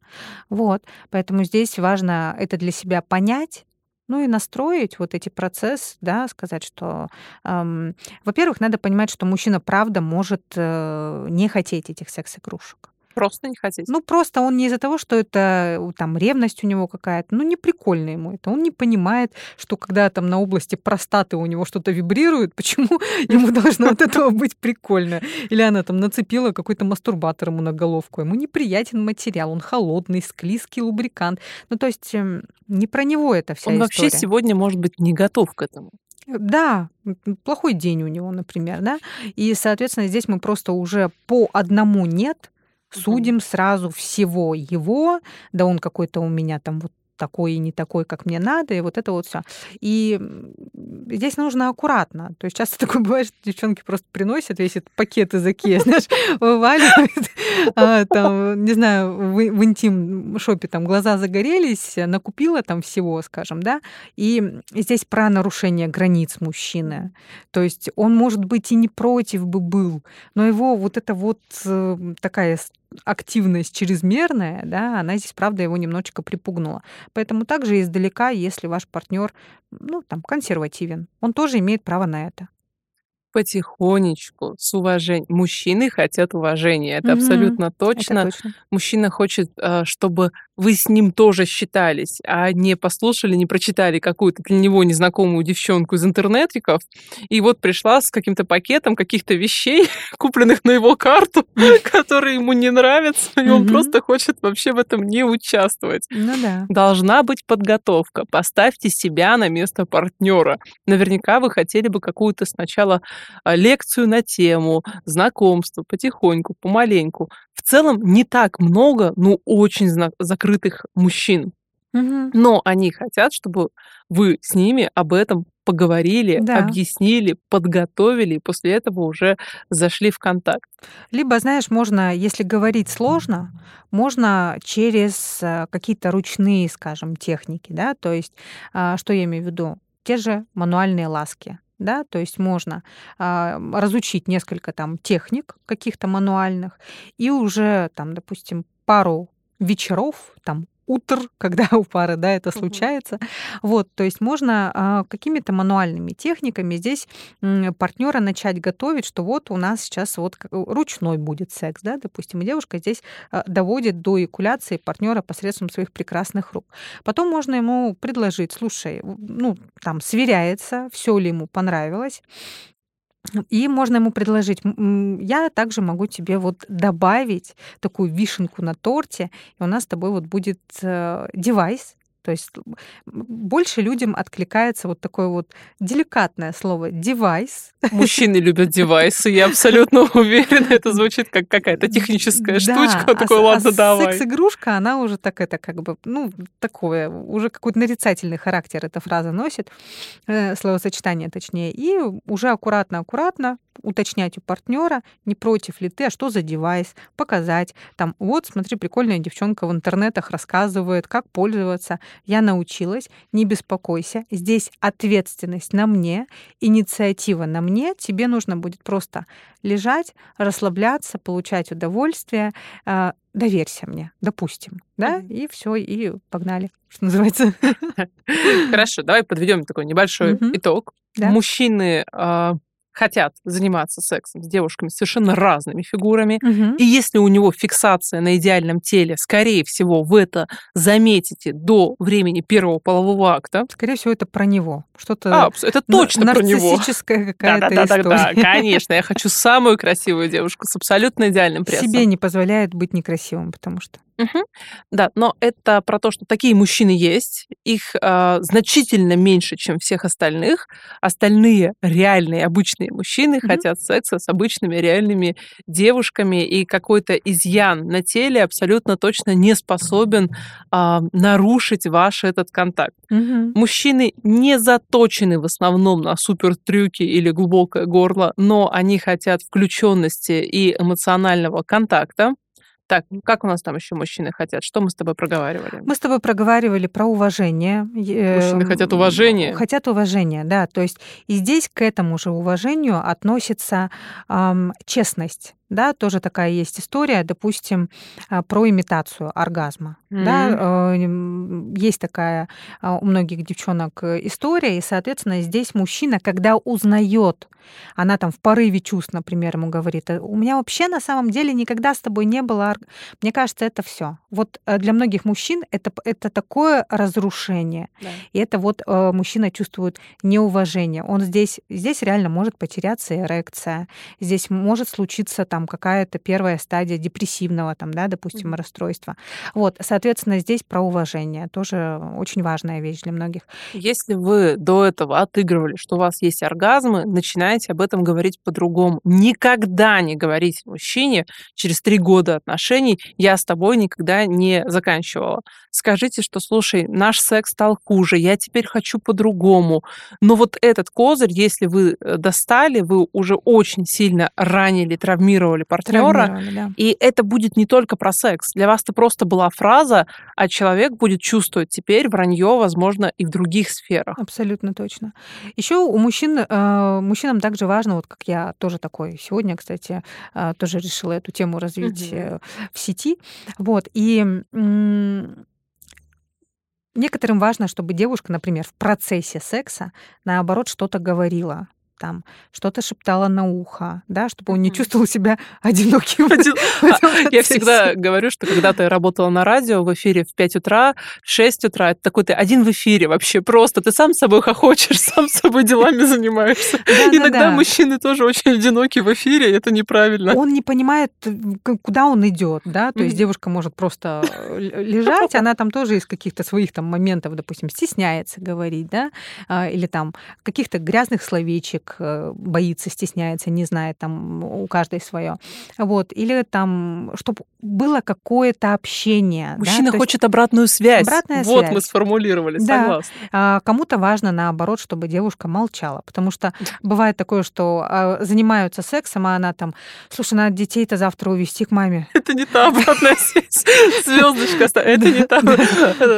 Вот. Поэтому здесь важно это для себя понять, ну и настроить вот эти процессы, да, сказать, что, эм, во-первых, надо понимать, что мужчина правда может э, не хотеть этих секс-игрушек. Просто не хотеть. Ну, просто он не из-за того, что это там ревность у него какая-то, ну, не прикольно ему это. Он не понимает, что когда там на области простаты у него что-то вибрирует, почему ему должно от этого быть прикольно. Или она там нацепила какой-то мастурбатор ему на головку. Ему неприятен материал, он холодный, склизкий лубрикант. Ну, то есть эм, не про него это вся он история. вообще сегодня, может быть, не готов к этому. Да, плохой день у него, например, да. И, соответственно, здесь мы просто уже по одному нет судим сразу всего его, да он какой-то у меня там вот такой и не такой, как мне надо, и вот это вот все. И здесь нужно аккуратно. То есть часто такое бывает, что девчонки просто приносят весь этот пакет из Икеа, знаешь, вываливают, а, там, не знаю, в, в интим-шопе там глаза загорелись, накупила там всего, скажем, да, и здесь про нарушение границ мужчины. То есть он, может быть, и не против бы был, но его вот это вот э, такая активность чрезмерная, да, она здесь, правда, его немножечко припугнула. Поэтому также издалека, если ваш партнер, ну, там, консервативен, он тоже имеет право на это потихонечку, с уважением. Мужчины хотят уважения, это угу, абсолютно точно. Это точно. Мужчина хочет, э, чтобы вы с ним тоже считались, а не послушали, не прочитали какую-то для него незнакомую девчонку из интернетиков, и вот пришла с каким-то пакетом каких-то вещей, купленных на его карту, которые ему не нравятся, и он просто хочет вообще в этом не участвовать. Ну да. Должна быть подготовка. Поставьте себя на место партнера. Наверняка вы хотели бы какую-то сначала лекцию на тему, знакомство потихоньку, помаленьку. В целом не так много, ну, очень закрытых мужчин. Угу. Но они хотят, чтобы вы с ними об этом поговорили, да. объяснили, подготовили, и после этого уже зашли в контакт. Либо, знаешь, можно, если говорить сложно, можно через э, какие-то ручные, скажем, техники, да, то есть, а, что я имею в виду? Те же мануальные ласки да, то есть можно а, разучить несколько там техник каких-то мануальных и уже там, допустим, пару вечеров, там утр, когда у пары, да, это случается. Вот, то есть можно а, какими-то мануальными техниками здесь партнера начать готовить, что вот у нас сейчас вот ручной будет секс, да, допустим, и девушка здесь а, доводит до экуляции партнера посредством своих прекрасных рук. Потом можно ему предложить, слушай, ну, там, сверяется, все ли ему понравилось, и можно ему предложить, я также могу тебе вот добавить такую вишенку на торте, и у нас с тобой вот будет э, девайс, то есть больше людям откликается вот такое вот деликатное слово девайс. Мужчины любят девайсы, я абсолютно уверена. Это звучит как какая-то техническая да, штучка. А, такой, ладно, а давай. секс-игрушка, она уже так это как бы, ну, такое, уже какой-то нарицательный характер эта фраза носит, э, словосочетание точнее. И уже аккуратно-аккуратно уточнять у партнера, не против ли ты, а что за девайс, показать. Там, вот, смотри, прикольная девчонка в интернетах рассказывает, как пользоваться. Я научилась, не беспокойся. Здесь ответственность на мне, инициатива на мне. Тебе нужно будет просто лежать, расслабляться, получать удовольствие. А, доверься мне, допустим, да, mm-hmm. и все, и погнали, что называется. Хорошо, давай подведем такой небольшой mm-hmm. итог. Да. Мужчины а, хотят заниматься сексом с девушками совершенно разными фигурами. Угу. И если у него фиксация на идеальном теле, скорее всего, вы это заметите до времени первого полового акта. Скорее всего, это про него. Что-то а, это точно про него. Нарциссическая какая-то да, да, да, да, да, конечно. Я хочу самую красивую девушку с абсолютно идеальным прессом. Себе не позволяет быть некрасивым, потому что... Угу. Да, но это про то, что такие мужчины есть, их э, значительно меньше, чем всех остальных. Остальные реальные обычные мужчины угу. хотят секса с обычными реальными девушками, и какой-то изъян на теле абсолютно точно не способен э, нарушить ваш этот контакт. Угу. Мужчины не заточены в основном на супер трюки или глубокое горло, но они хотят включенности и эмоционального контакта. Так, как у нас там еще мужчины хотят? Что мы с тобой проговаривали? Мы с тобой проговаривали про уважение. Мужчины хотят уважения. Хотят уважения, да. То есть и здесь к этому же уважению относится эм, честность да, тоже такая есть история, допустим, а, про имитацию оргазма. Mm-hmm. Да, э, есть такая а, у многих девчонок история, и, соответственно, здесь мужчина, когда узнает, она там в порыве чувств, например, ему говорит, «Э, у меня вообще на самом деле никогда с тобой не было, мне кажется, это все. Вот э, для многих мужчин это, это такое разрушение, да. и это вот мужчина чувствует неуважение. Он здесь, здесь реально может потеряться эрекция, здесь может случиться там там какая-то первая стадия депрессивного, там, да, допустим, mm-hmm. расстройства. Вот, соответственно, здесь про уважение тоже очень важная вещь для многих. Если вы до этого отыгрывали, что у вас есть оргазмы, начинайте об этом говорить по-другому. Никогда не говорите мужчине через три года отношений «я с тобой никогда не заканчивала». Скажите, что, слушай, наш секс стал хуже, я теперь хочу по-другому. Но вот этот козырь, если вы э, достали, вы уже очень сильно ранили, травмировали травмировали партнера. Да. И это будет не только про секс. Для вас это просто была фраза, а человек будет чувствовать теперь вранье, возможно, и в других сферах. Абсолютно точно. Еще у мужчин, э, мужчинам также важно, вот как я тоже такой сегодня, кстати, э, тоже решила эту тему развить угу. в сети. Вот. И Некоторым важно, чтобы девушка, например, в процессе секса, наоборот, что-то говорила там что-то шептала на ухо, да, чтобы он не чувствовал себя одиноким. А, я всегда говорю, что когда ты работала на радио в эфире в 5 утра, в 6 утра, это такой ты один в эфире вообще просто, ты сам собой хохочешь, сам собой делами занимаешься. Иногда мужчины тоже очень одиноки в эфире, это неправильно. Он не понимает, куда он идет, да, то есть девушка может просто э, лежать, она там тоже из каких-то своих там моментов, допустим, стесняется говорить, да, а, или там каких-то грязных словечек, Э, боится, стесняется, не знает, там у каждой свое. Вот. Или там, чтобы было какое-то общение. Мужчина да? хочет есть... обратную связь. Обратная вот связь. мы сформулировали, да. согласна. А, кому-то важно, наоборот, чтобы девушка молчала, потому что бывает такое, что а, занимаются сексом, а она там, слушай, надо детей-то завтра увезти к маме. Это не та обратная связь. Звездочка, это не та.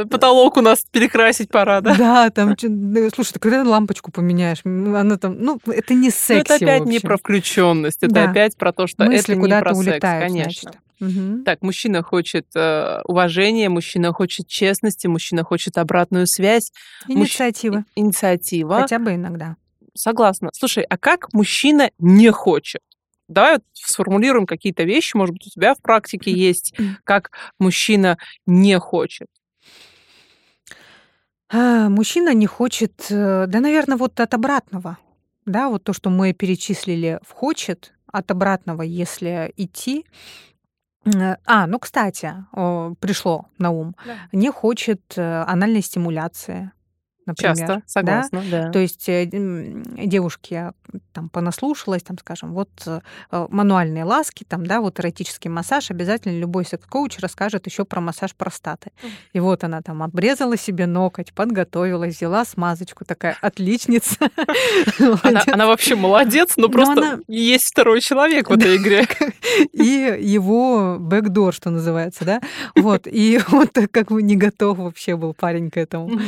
Потолок у нас перекрасить пора, да? Да, там, слушай, ты когда лампочку поменяешь? Она там, ну, это не секси. это опять не про включенность, это опять про то, что это не про секс, конечно. Мгм. Так, мужчина хочет э, уважения, мужчина хочет честности, мужчина хочет обратную связь, мужч- Инициативы. и- инициатива. Хотя бы иногда. Согласна. Слушай, а как мужчина не хочет? Давай вот сформулируем какие-то вещи, может быть, у тебя в практике есть, как мужчина не хочет. А, Мужчина не хочет, э, да, наверное, вот от обратного. Да, вот то, что мы перечислили в хочет, от обратного, если идти. Э, А, ну, кстати, пришло на ум. Не хочет э, анальной стимуляции, например. Часто, да? согласна, да. То есть э, девушки там понаслушалась, там, скажем, вот э, э, мануальные ласки, там, да, вот эротический массаж, обязательно любой секс-коуч расскажет еще про массаж простаты. И вот она там обрезала себе ноготь, подготовилась, взяла смазочку, такая отличница. Она, вообще молодец, но Но просто есть второй человек в этой игре. И его бэкдор, что называется, да? Вот, и он так как бы не готов вообще был парень к этому.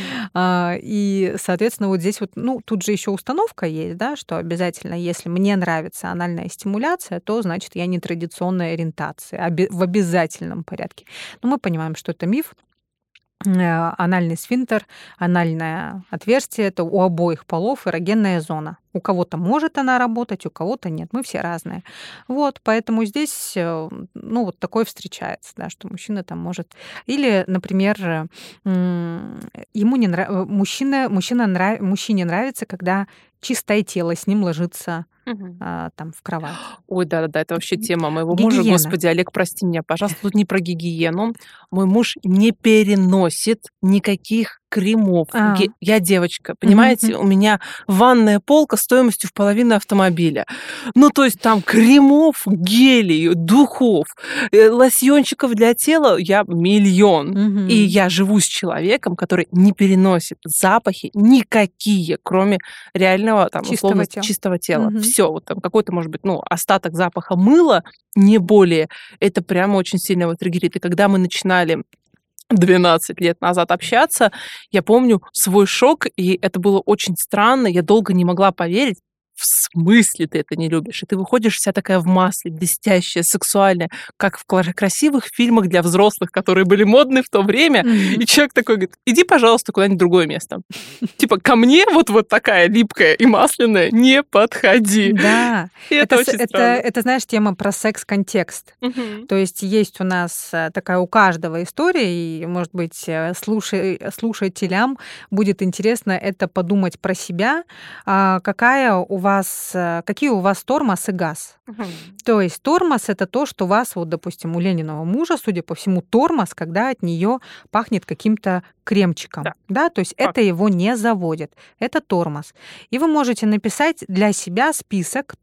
И, соответственно, вот здесь вот, ну, тут же еще установка есть, да, что обязательно, если мне нравится анальная стимуляция, то, значит, я не традиционной ориентации, оби- в обязательном порядке. Но мы понимаем, что это миф. Э, Анальный сфинктер, анальное отверстие — это у обоих полов эрогенная зона. У кого-то может она работать, у кого-то нет. Мы все разные. Вот, поэтому здесь, э, ну, вот такое встречается, да, что мужчина там может... Или, например, э, ему не нравится... Мужчина, мужчина нрав... Мужчине нравится, когда чистое тело с ним ложится Мгм. а, там в кровать. Ой, да-да-да, это вообще тема моего мужа. Гигиена. Господи, Олег, прости меня, пожалуйста, тут не про гигиену. Мой муж не переносит никаких кремов. А. Я девочка, понимаете, у меня ванная полка стоимостью в половину автомобиля. Ну, то есть там кремов, гелей, духов, э, лосьончиков для тела я миллион. И я живу с человеком, который не переносит запахи никакие, кроме реального там, Чистого условно, тела. чистого тела. Все, вот там какой-то, может быть, ну, остаток запаха мыла, не более. Это прямо очень сильно его триггерит. И когда мы начинали 12 лет назад общаться, я помню свой шок, и это было очень странно. Я долго не могла поверить, в смысле ты это не любишь? И ты выходишь вся такая в масле, блестящая, сексуальная, как в красивых фильмах для взрослых, которые были модны в то время. Мгм. И человек такой говорит, иди, пожалуйста, куда-нибудь другое место. Типа, ко мне вот, вот такая липкая и масляная не подходи. Да, это, это, это, это, знаешь, тема про секс-контекст. То есть есть у нас э, такая у каждого история, и, может быть, э, слушай, слушателям будет интересно это подумать про себя, а, какая у вас, э, какие у вас тормоз и газ. Мгм. То есть тормоз это то, что вас, вот, допустим, у Лениного мужа, судя по всему, тормоз, когда от нее пахнет каким-то кремчиком. Да. Да. то есть это его не заводит. Это тормоз. И вы можете написать для себя список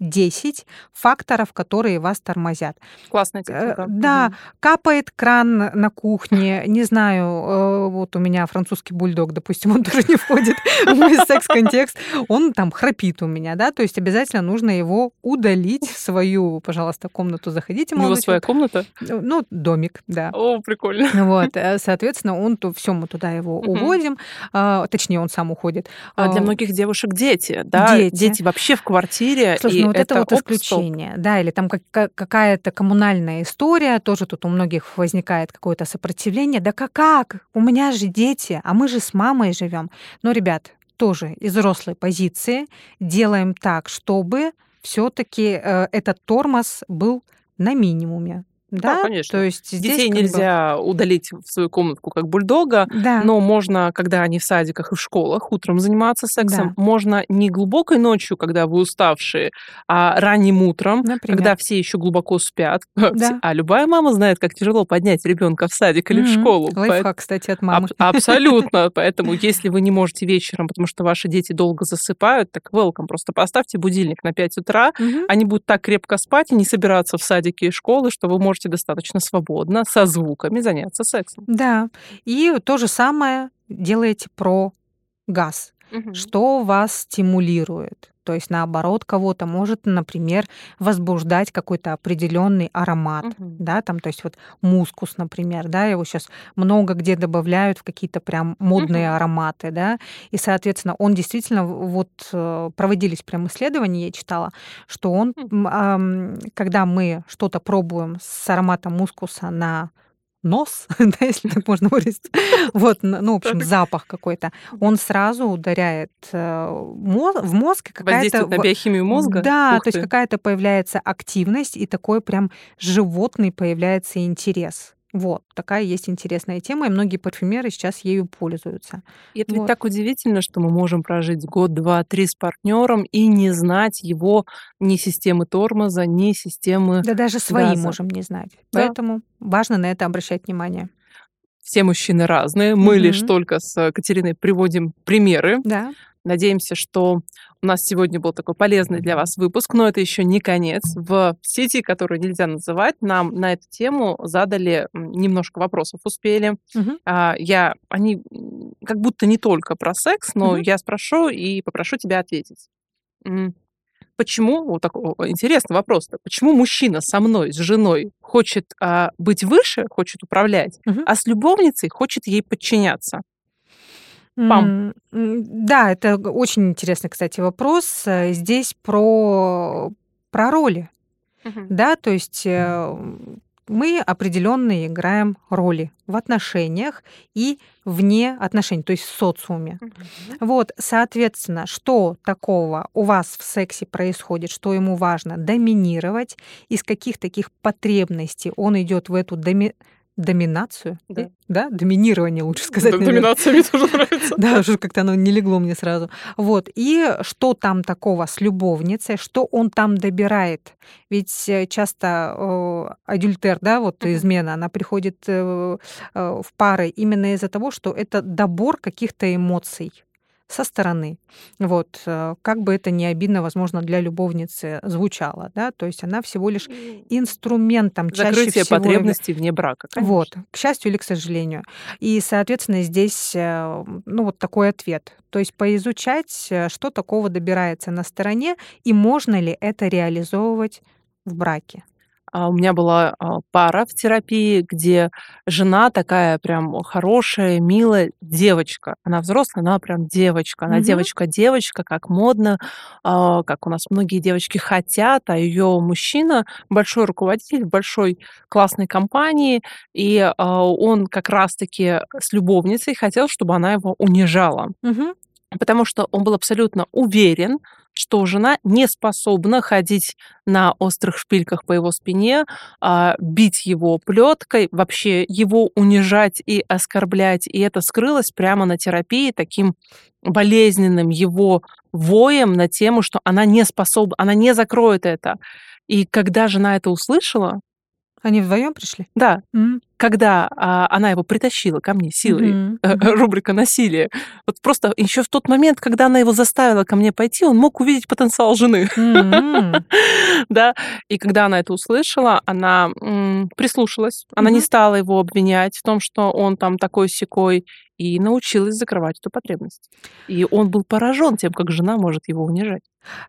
топ-10 факторов, которые вас тормозят. Классная Э, техника. Да, Мгм. капает кран на кухне, не знаю, э, вот у меня французский бульдог, допустим, он тоже не входит в мой секс-контекст, он там храпит у меня, да, то есть обязательно нужно его удалить в свою, пожалуйста, комнату, заходите, У него своя комната? ну, домик, да. О, прикольно. Вот, э, соответственно, он то все мы туда его уводим, а, точнее, он сам уходит. А для А, многих девушек дети, да? Дети. вообще в квартире. Слушай, и ну вот это, вот оп, стоп. исключение, да, или там как- как- какая-то коммунальная история, тоже тут у многих возникает какое-то сопротивление. Да как, как? У меня же дети, а мы же с мамой живем. Но, ребят, тоже из взрослой позиции делаем так, чтобы все-таки этот тормоз был на минимуме. Да, Да, конечно. То есть Детей как бы- нельзя удалить в свою комнатку как бульдога, Да. но можно, когда они в садиках и в школах, утром заниматься сексом. Да. Можно не глубокой ночью, когда вы уставшие, а ранним утром, Например. когда все еще глубоко спят. Да. А любая мама знает, как тяжело поднять ребенка в садик или в Мгм. школу. Лайфхак, кстати, от мамы. Аб- абсолютно. Поэтому, если вы не можете вечером, потому что ваши дети долго засыпают, так welcome. Просто поставьте будильник на 5 утра. Они будут так крепко спать и не собираться в садике и школы, что вы можете достаточно свободно, со звуками заняться сексом. Да. И то же самое делаете про газ. Мгм. Что вас стимулирует? То есть, наоборот, кого-то может, например, возбуждать какой-то определенный аромат, Мгм. да, там, то есть вот мускус, например, да, его сейчас много где добавляют в какие-то прям модные Мгм. ароматы, да, и, соответственно, он действительно, вот э, проводились прям исследования, я читала, что он, ам, когда мы что-то пробуем с ароматом мускуса на нос, да, если так можно выразить, вот, ну, в общем, запах какой-то, он сразу ударяет э, в мозг. Воздействует на биохимию мозга? Да, Ух то есть какая-то появляется активность, и такой прям животный появляется интерес. Вот, такая есть интересная тема, и многие парфюмеры сейчас ею пользуются. И это ведь Вот. так удивительно, что мы можем прожить год, два, три с партнером и не знать его ни системы тормоза, ни системы Да даже свои газа. можем не знать. Да. Поэтому важно на это обращать внимание. Все мужчины разные. Мы лишь Мгм. только с Катериной приводим примеры. Да. Надеемся, что у нас сегодня был такой полезный для вас выпуск, но это еще не конец. В сети, которую нельзя называть, нам на эту тему задали немножко вопросов, успели. Мгм. А, Я, они как будто не только про секс, но Мгм. я спрошу и попрошу тебя ответить. Почему, вот такой интересный вопрос-то, почему мужчина со мной, с женой, хочет а, быть выше, хочет управлять, Мгм. а с любовницей хочет ей подчиняться? Пам. Да, это очень интересный, кстати, вопрос. Э, Здесь про, про роли. Да, то есть э, мы определенные играем роли в отношениях и вне отношений, то есть в социуме. Вот, соответственно, что такого у вас в сексе происходит, что ему важно доминировать, из каких таких потребностей он идет в эту доми- доминацию, Да. Да, доминирование лучше сказать. Д-. Доминация мне тоже нравится. Да, уже как-то оно не легло мне сразу. Вот. И что там такого с любовницей, что он там добирает? Ведь э, часто э, адюльтер, да, вот измена, она приходит э, э, в пары именно из-за того, что это добор каких-то эмоций со стороны. Вот. э, Как бы это ни обидно, возможно, для любовницы звучало, да, то есть она всего лишь инструментом чаще Закрытие всего потребностей вне брака. конечно. вот, к счастью или к сожалению. И, соответственно, здесь, э, ну, вот такой ответ. То есть поизучать, э, что такого добирается на стороне, и можно ли это реализовывать в браке. А У меня была а, пара в терапии, где жена такая прям хорошая, милая девочка. Она взрослая, она прям девочка. Она девочка-девочка, как модно, а, как у нас многие девочки хотят, а ее мужчина большой руководитель большой классной компании, и он как раз-таки с любовницей хотел, чтобы она его унижала. Мгм. потому что он был абсолютно уверен, что жена не способна ходить на острых шпильках по его спине, а, бить его плеткой, вообще его унижать и оскорблять. И это скрылось прямо на терапии таким болезненным его воем на тему, что она не способна, она не закроет это. И когда жена это услышала, Они вдвоем пришли? да, М. когда а, она его притащила ко мне силой, э, Мгм. рубрика насилие. Вот просто еще в тот момент, когда она его заставила ко мне пойти, он мог увидеть потенциал жены. М. да, и когда она это услышала, она м, прислушалась, она не Мгм. стала его обвинять в том, что он там такой секой, и научилась закрывать эту потребность. И он был поражен тем, как жена может его унижать.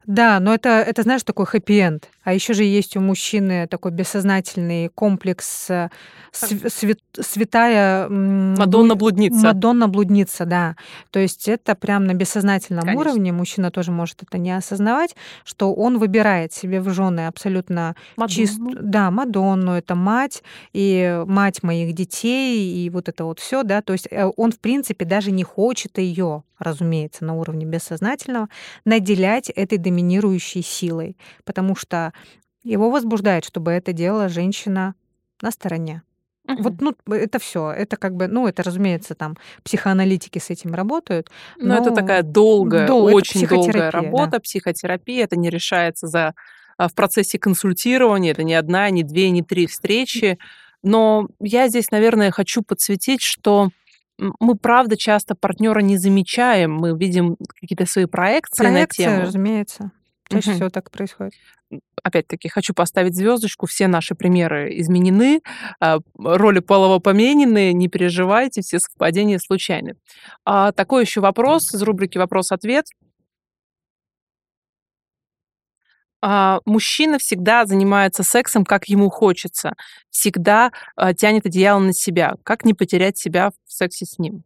Да, но это, это, знаешь, такой хэппи-энд. А еще же есть у мужчины такой бессознательный комплекс э, св- свят- святая... Мадонна-блудница. Мадонна-блудница, да. То есть это прям на бессознательном Конечно. уровне, мужчина тоже может это не осознавать, что он выбирает себе в жены абсолютно чистую, да, Мадонну, это мать, и мать моих детей, и вот это вот все, да, то есть э, он, в принципе, даже не хочет ее, разумеется, на уровне бессознательного, наделять этой доминирующей силой, потому что его возбуждает, чтобы это делала женщина на стороне. Вот, Мгм. ну, это все. Это как бы, ну, это, разумеется, там психоаналитики с этим работают. Но это но такая долгая, дол- это очень долгая психотерапия, да. работа, психотерапия. Это не решается за а, в процессе консультирования. Это не одна, не две, не три встречи. Но я здесь, наверное, хочу подсветить, что мы, правда, часто партнера не замечаем. Мы видим какие-то свои проекции на Проекция, тему. разумеется. Чаще Мгм. всего так происходит. Опять-таки, хочу поставить звездочку. Все наши примеры изменены, а, роли полово поменены. Не переживайте, все совпадения случайны. А, такой еще вопрос из рубрики «Вопрос-ответ». а, мужчина всегда занимается сексом, как ему хочется, всегда тянет одеяло на себя. Как не потерять себя в сексе с ним?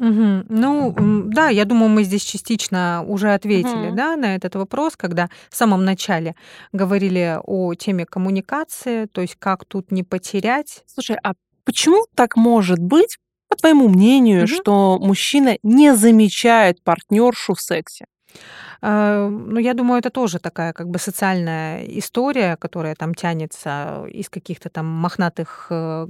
Мгм. Ну, да, я думаю, мы здесь частично уже ответили, Мгм. да, на этот вопрос, когда в самом начале говорили о теме коммуникации, то есть как тут не потерять. Слушай, а почему так может быть, по твоему мнению, Мгм. что мужчина не замечает партнершу в сексе? А, ну, я думаю, это тоже такая как бы социальная история, которая там тянется из каких-то там мохнатых э,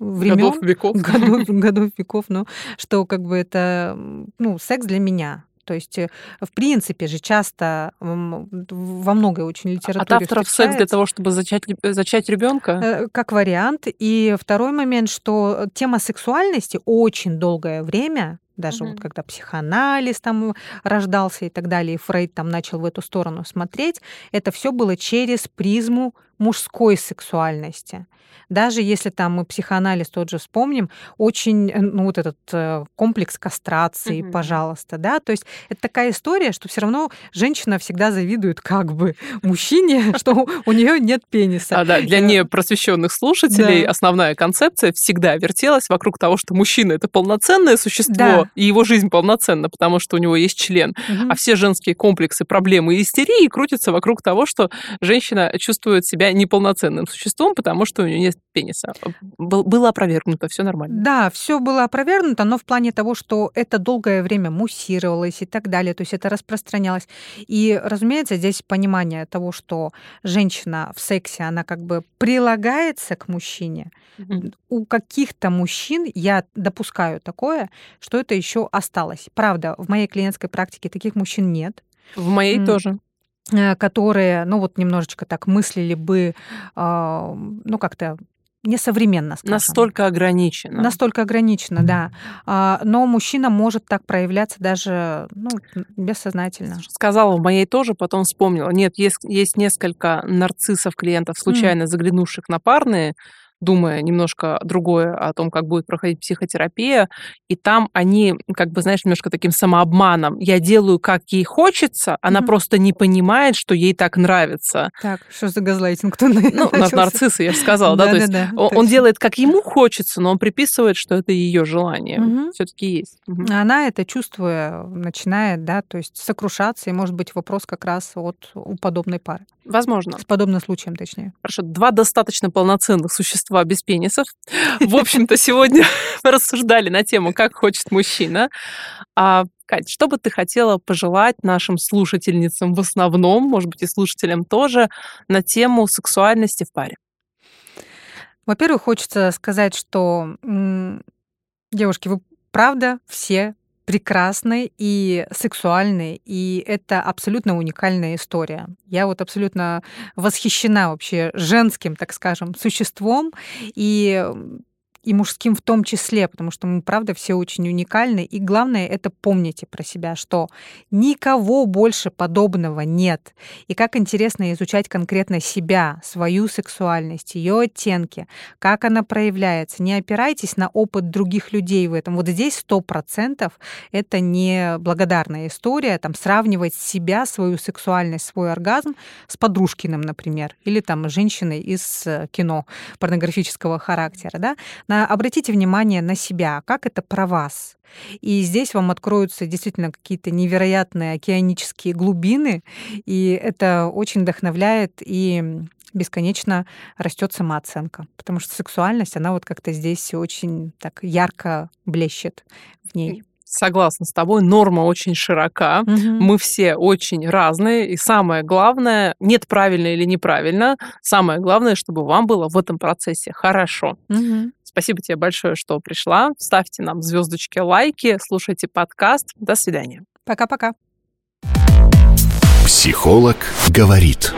времен, Годов, веков. годов, годов, веков, ну, что как бы это, ну, секс для меня. То есть, э, в принципе же, часто во многой очень От литературе авторов секс для того, чтобы зачать, лю- зачать ребенка? Э, как вариант. И второй момент, что тема сексуальности очень долгое время, даже вот Мгм. когда психоанализ там рождался и так далее, и Фрейд там начал в эту сторону смотреть, это все было через призму мужской сексуальности. Даже если там мы психоанализ тот же вспомним, очень, э, ну, вот этот э, комплекс кастрации, Мгм. пожалуйста, да, то есть это такая история, что все равно женщина всегда завидует как бы мужчине, что у нее нет пениса. А, да, для Э, непросвещенных слушателей основная концепция всегда вертелась вокруг того, что мужчина это полноценное существо, и его жизнь полноценна, потому что у него есть член. А все женские комплексы, проблемы и истерии крутятся вокруг того, что женщина чувствует себя неполноценным существом, потому что у нее нет пениса. Был- Было опровергнуто, все нормально. Да, все было опровергнуто, но в плане того, что это долгое время муссировалось и так далее, то есть это распространялось. И, разумеется, здесь понимание того, что женщина в сексе, она как бы прилагается к мужчине. У каких-то мужчин я допускаю такое, что это еще осталось. Правда, в моей клиентской практике таких мужчин нет. В моей М, тоже. Э, которые, ну вот немножечко так мыслили бы, а, ну как-то несовременно, скажем. Настолько ограничено. Настолько ограничено, да. А, но мужчина может так проявляться даже ну, бессознательно. Сказала в моей тоже, потом вспомнила. Нет, есть, есть несколько нарциссов клиентов, случайно заглянувших на парные, думая немножко другое о том, как будет проходить психотерапия, и там они, как бы, знаешь, немножко таким самообманом. Я делаю, как ей хочется, она Мгм. просто не понимает, что ей так нравится. Так, что за газлайтинг? Кто Ну, нар- нарциссы, я же сказала, да, то есть он, делает, как ему хочется, но он приписывает, что это ее желание. Все-таки есть. Мгм. Она это чувствуя начинает, да, то есть сокрушаться, и может быть вопрос как раз вот у подобной пары. Возможно. С подобным случаем, точнее. Хорошо, два достаточно полноценных существа без пенисов. В общем-то, сегодня рассуждали на тему, как хочет мужчина. А, Кать, что бы ты хотела пожелать нашим слушательницам в основном, может быть, и слушателям тоже, на тему сексуальности в паре? Во-первых, хочется сказать, что девушки, вы правда все прекрасны и сексуальны, и это абсолютно уникальная история. Я вот абсолютно восхищена вообще женским, так скажем, существом и и мужским в том числе, потому что мы, правда, все очень уникальны. И главное, это помните про себя, что никого больше подобного нет. И как интересно изучать конкретно себя, свою сексуальность, ее оттенки, как она проявляется. Не опирайтесь на опыт других людей в этом. Вот здесь сто процентов это не благодарная история, там сравнивать себя, свою сексуальность, свой оргазм с подружкиным, например, или там женщиной из э, кино порнографического характера, да. На- обратите внимание на себя, как это про вас. И здесь вам откроются действительно какие-то невероятные океанические глубины, и это очень вдохновляет и бесконечно растет самооценка, потому что сексуальность, она вот как-то здесь очень так ярко блещет в ней. Согласна с тобой, норма очень широка. Мгм. Мы все очень разные, и самое главное, нет правильно или неправильно, самое главное, чтобы вам было в этом процессе хорошо. Мгм. Спасибо тебе большое, что пришла. Ставьте нам звездочки, лайки, слушайте подкаст. До свидания. Пока-пока. Психолог говорит.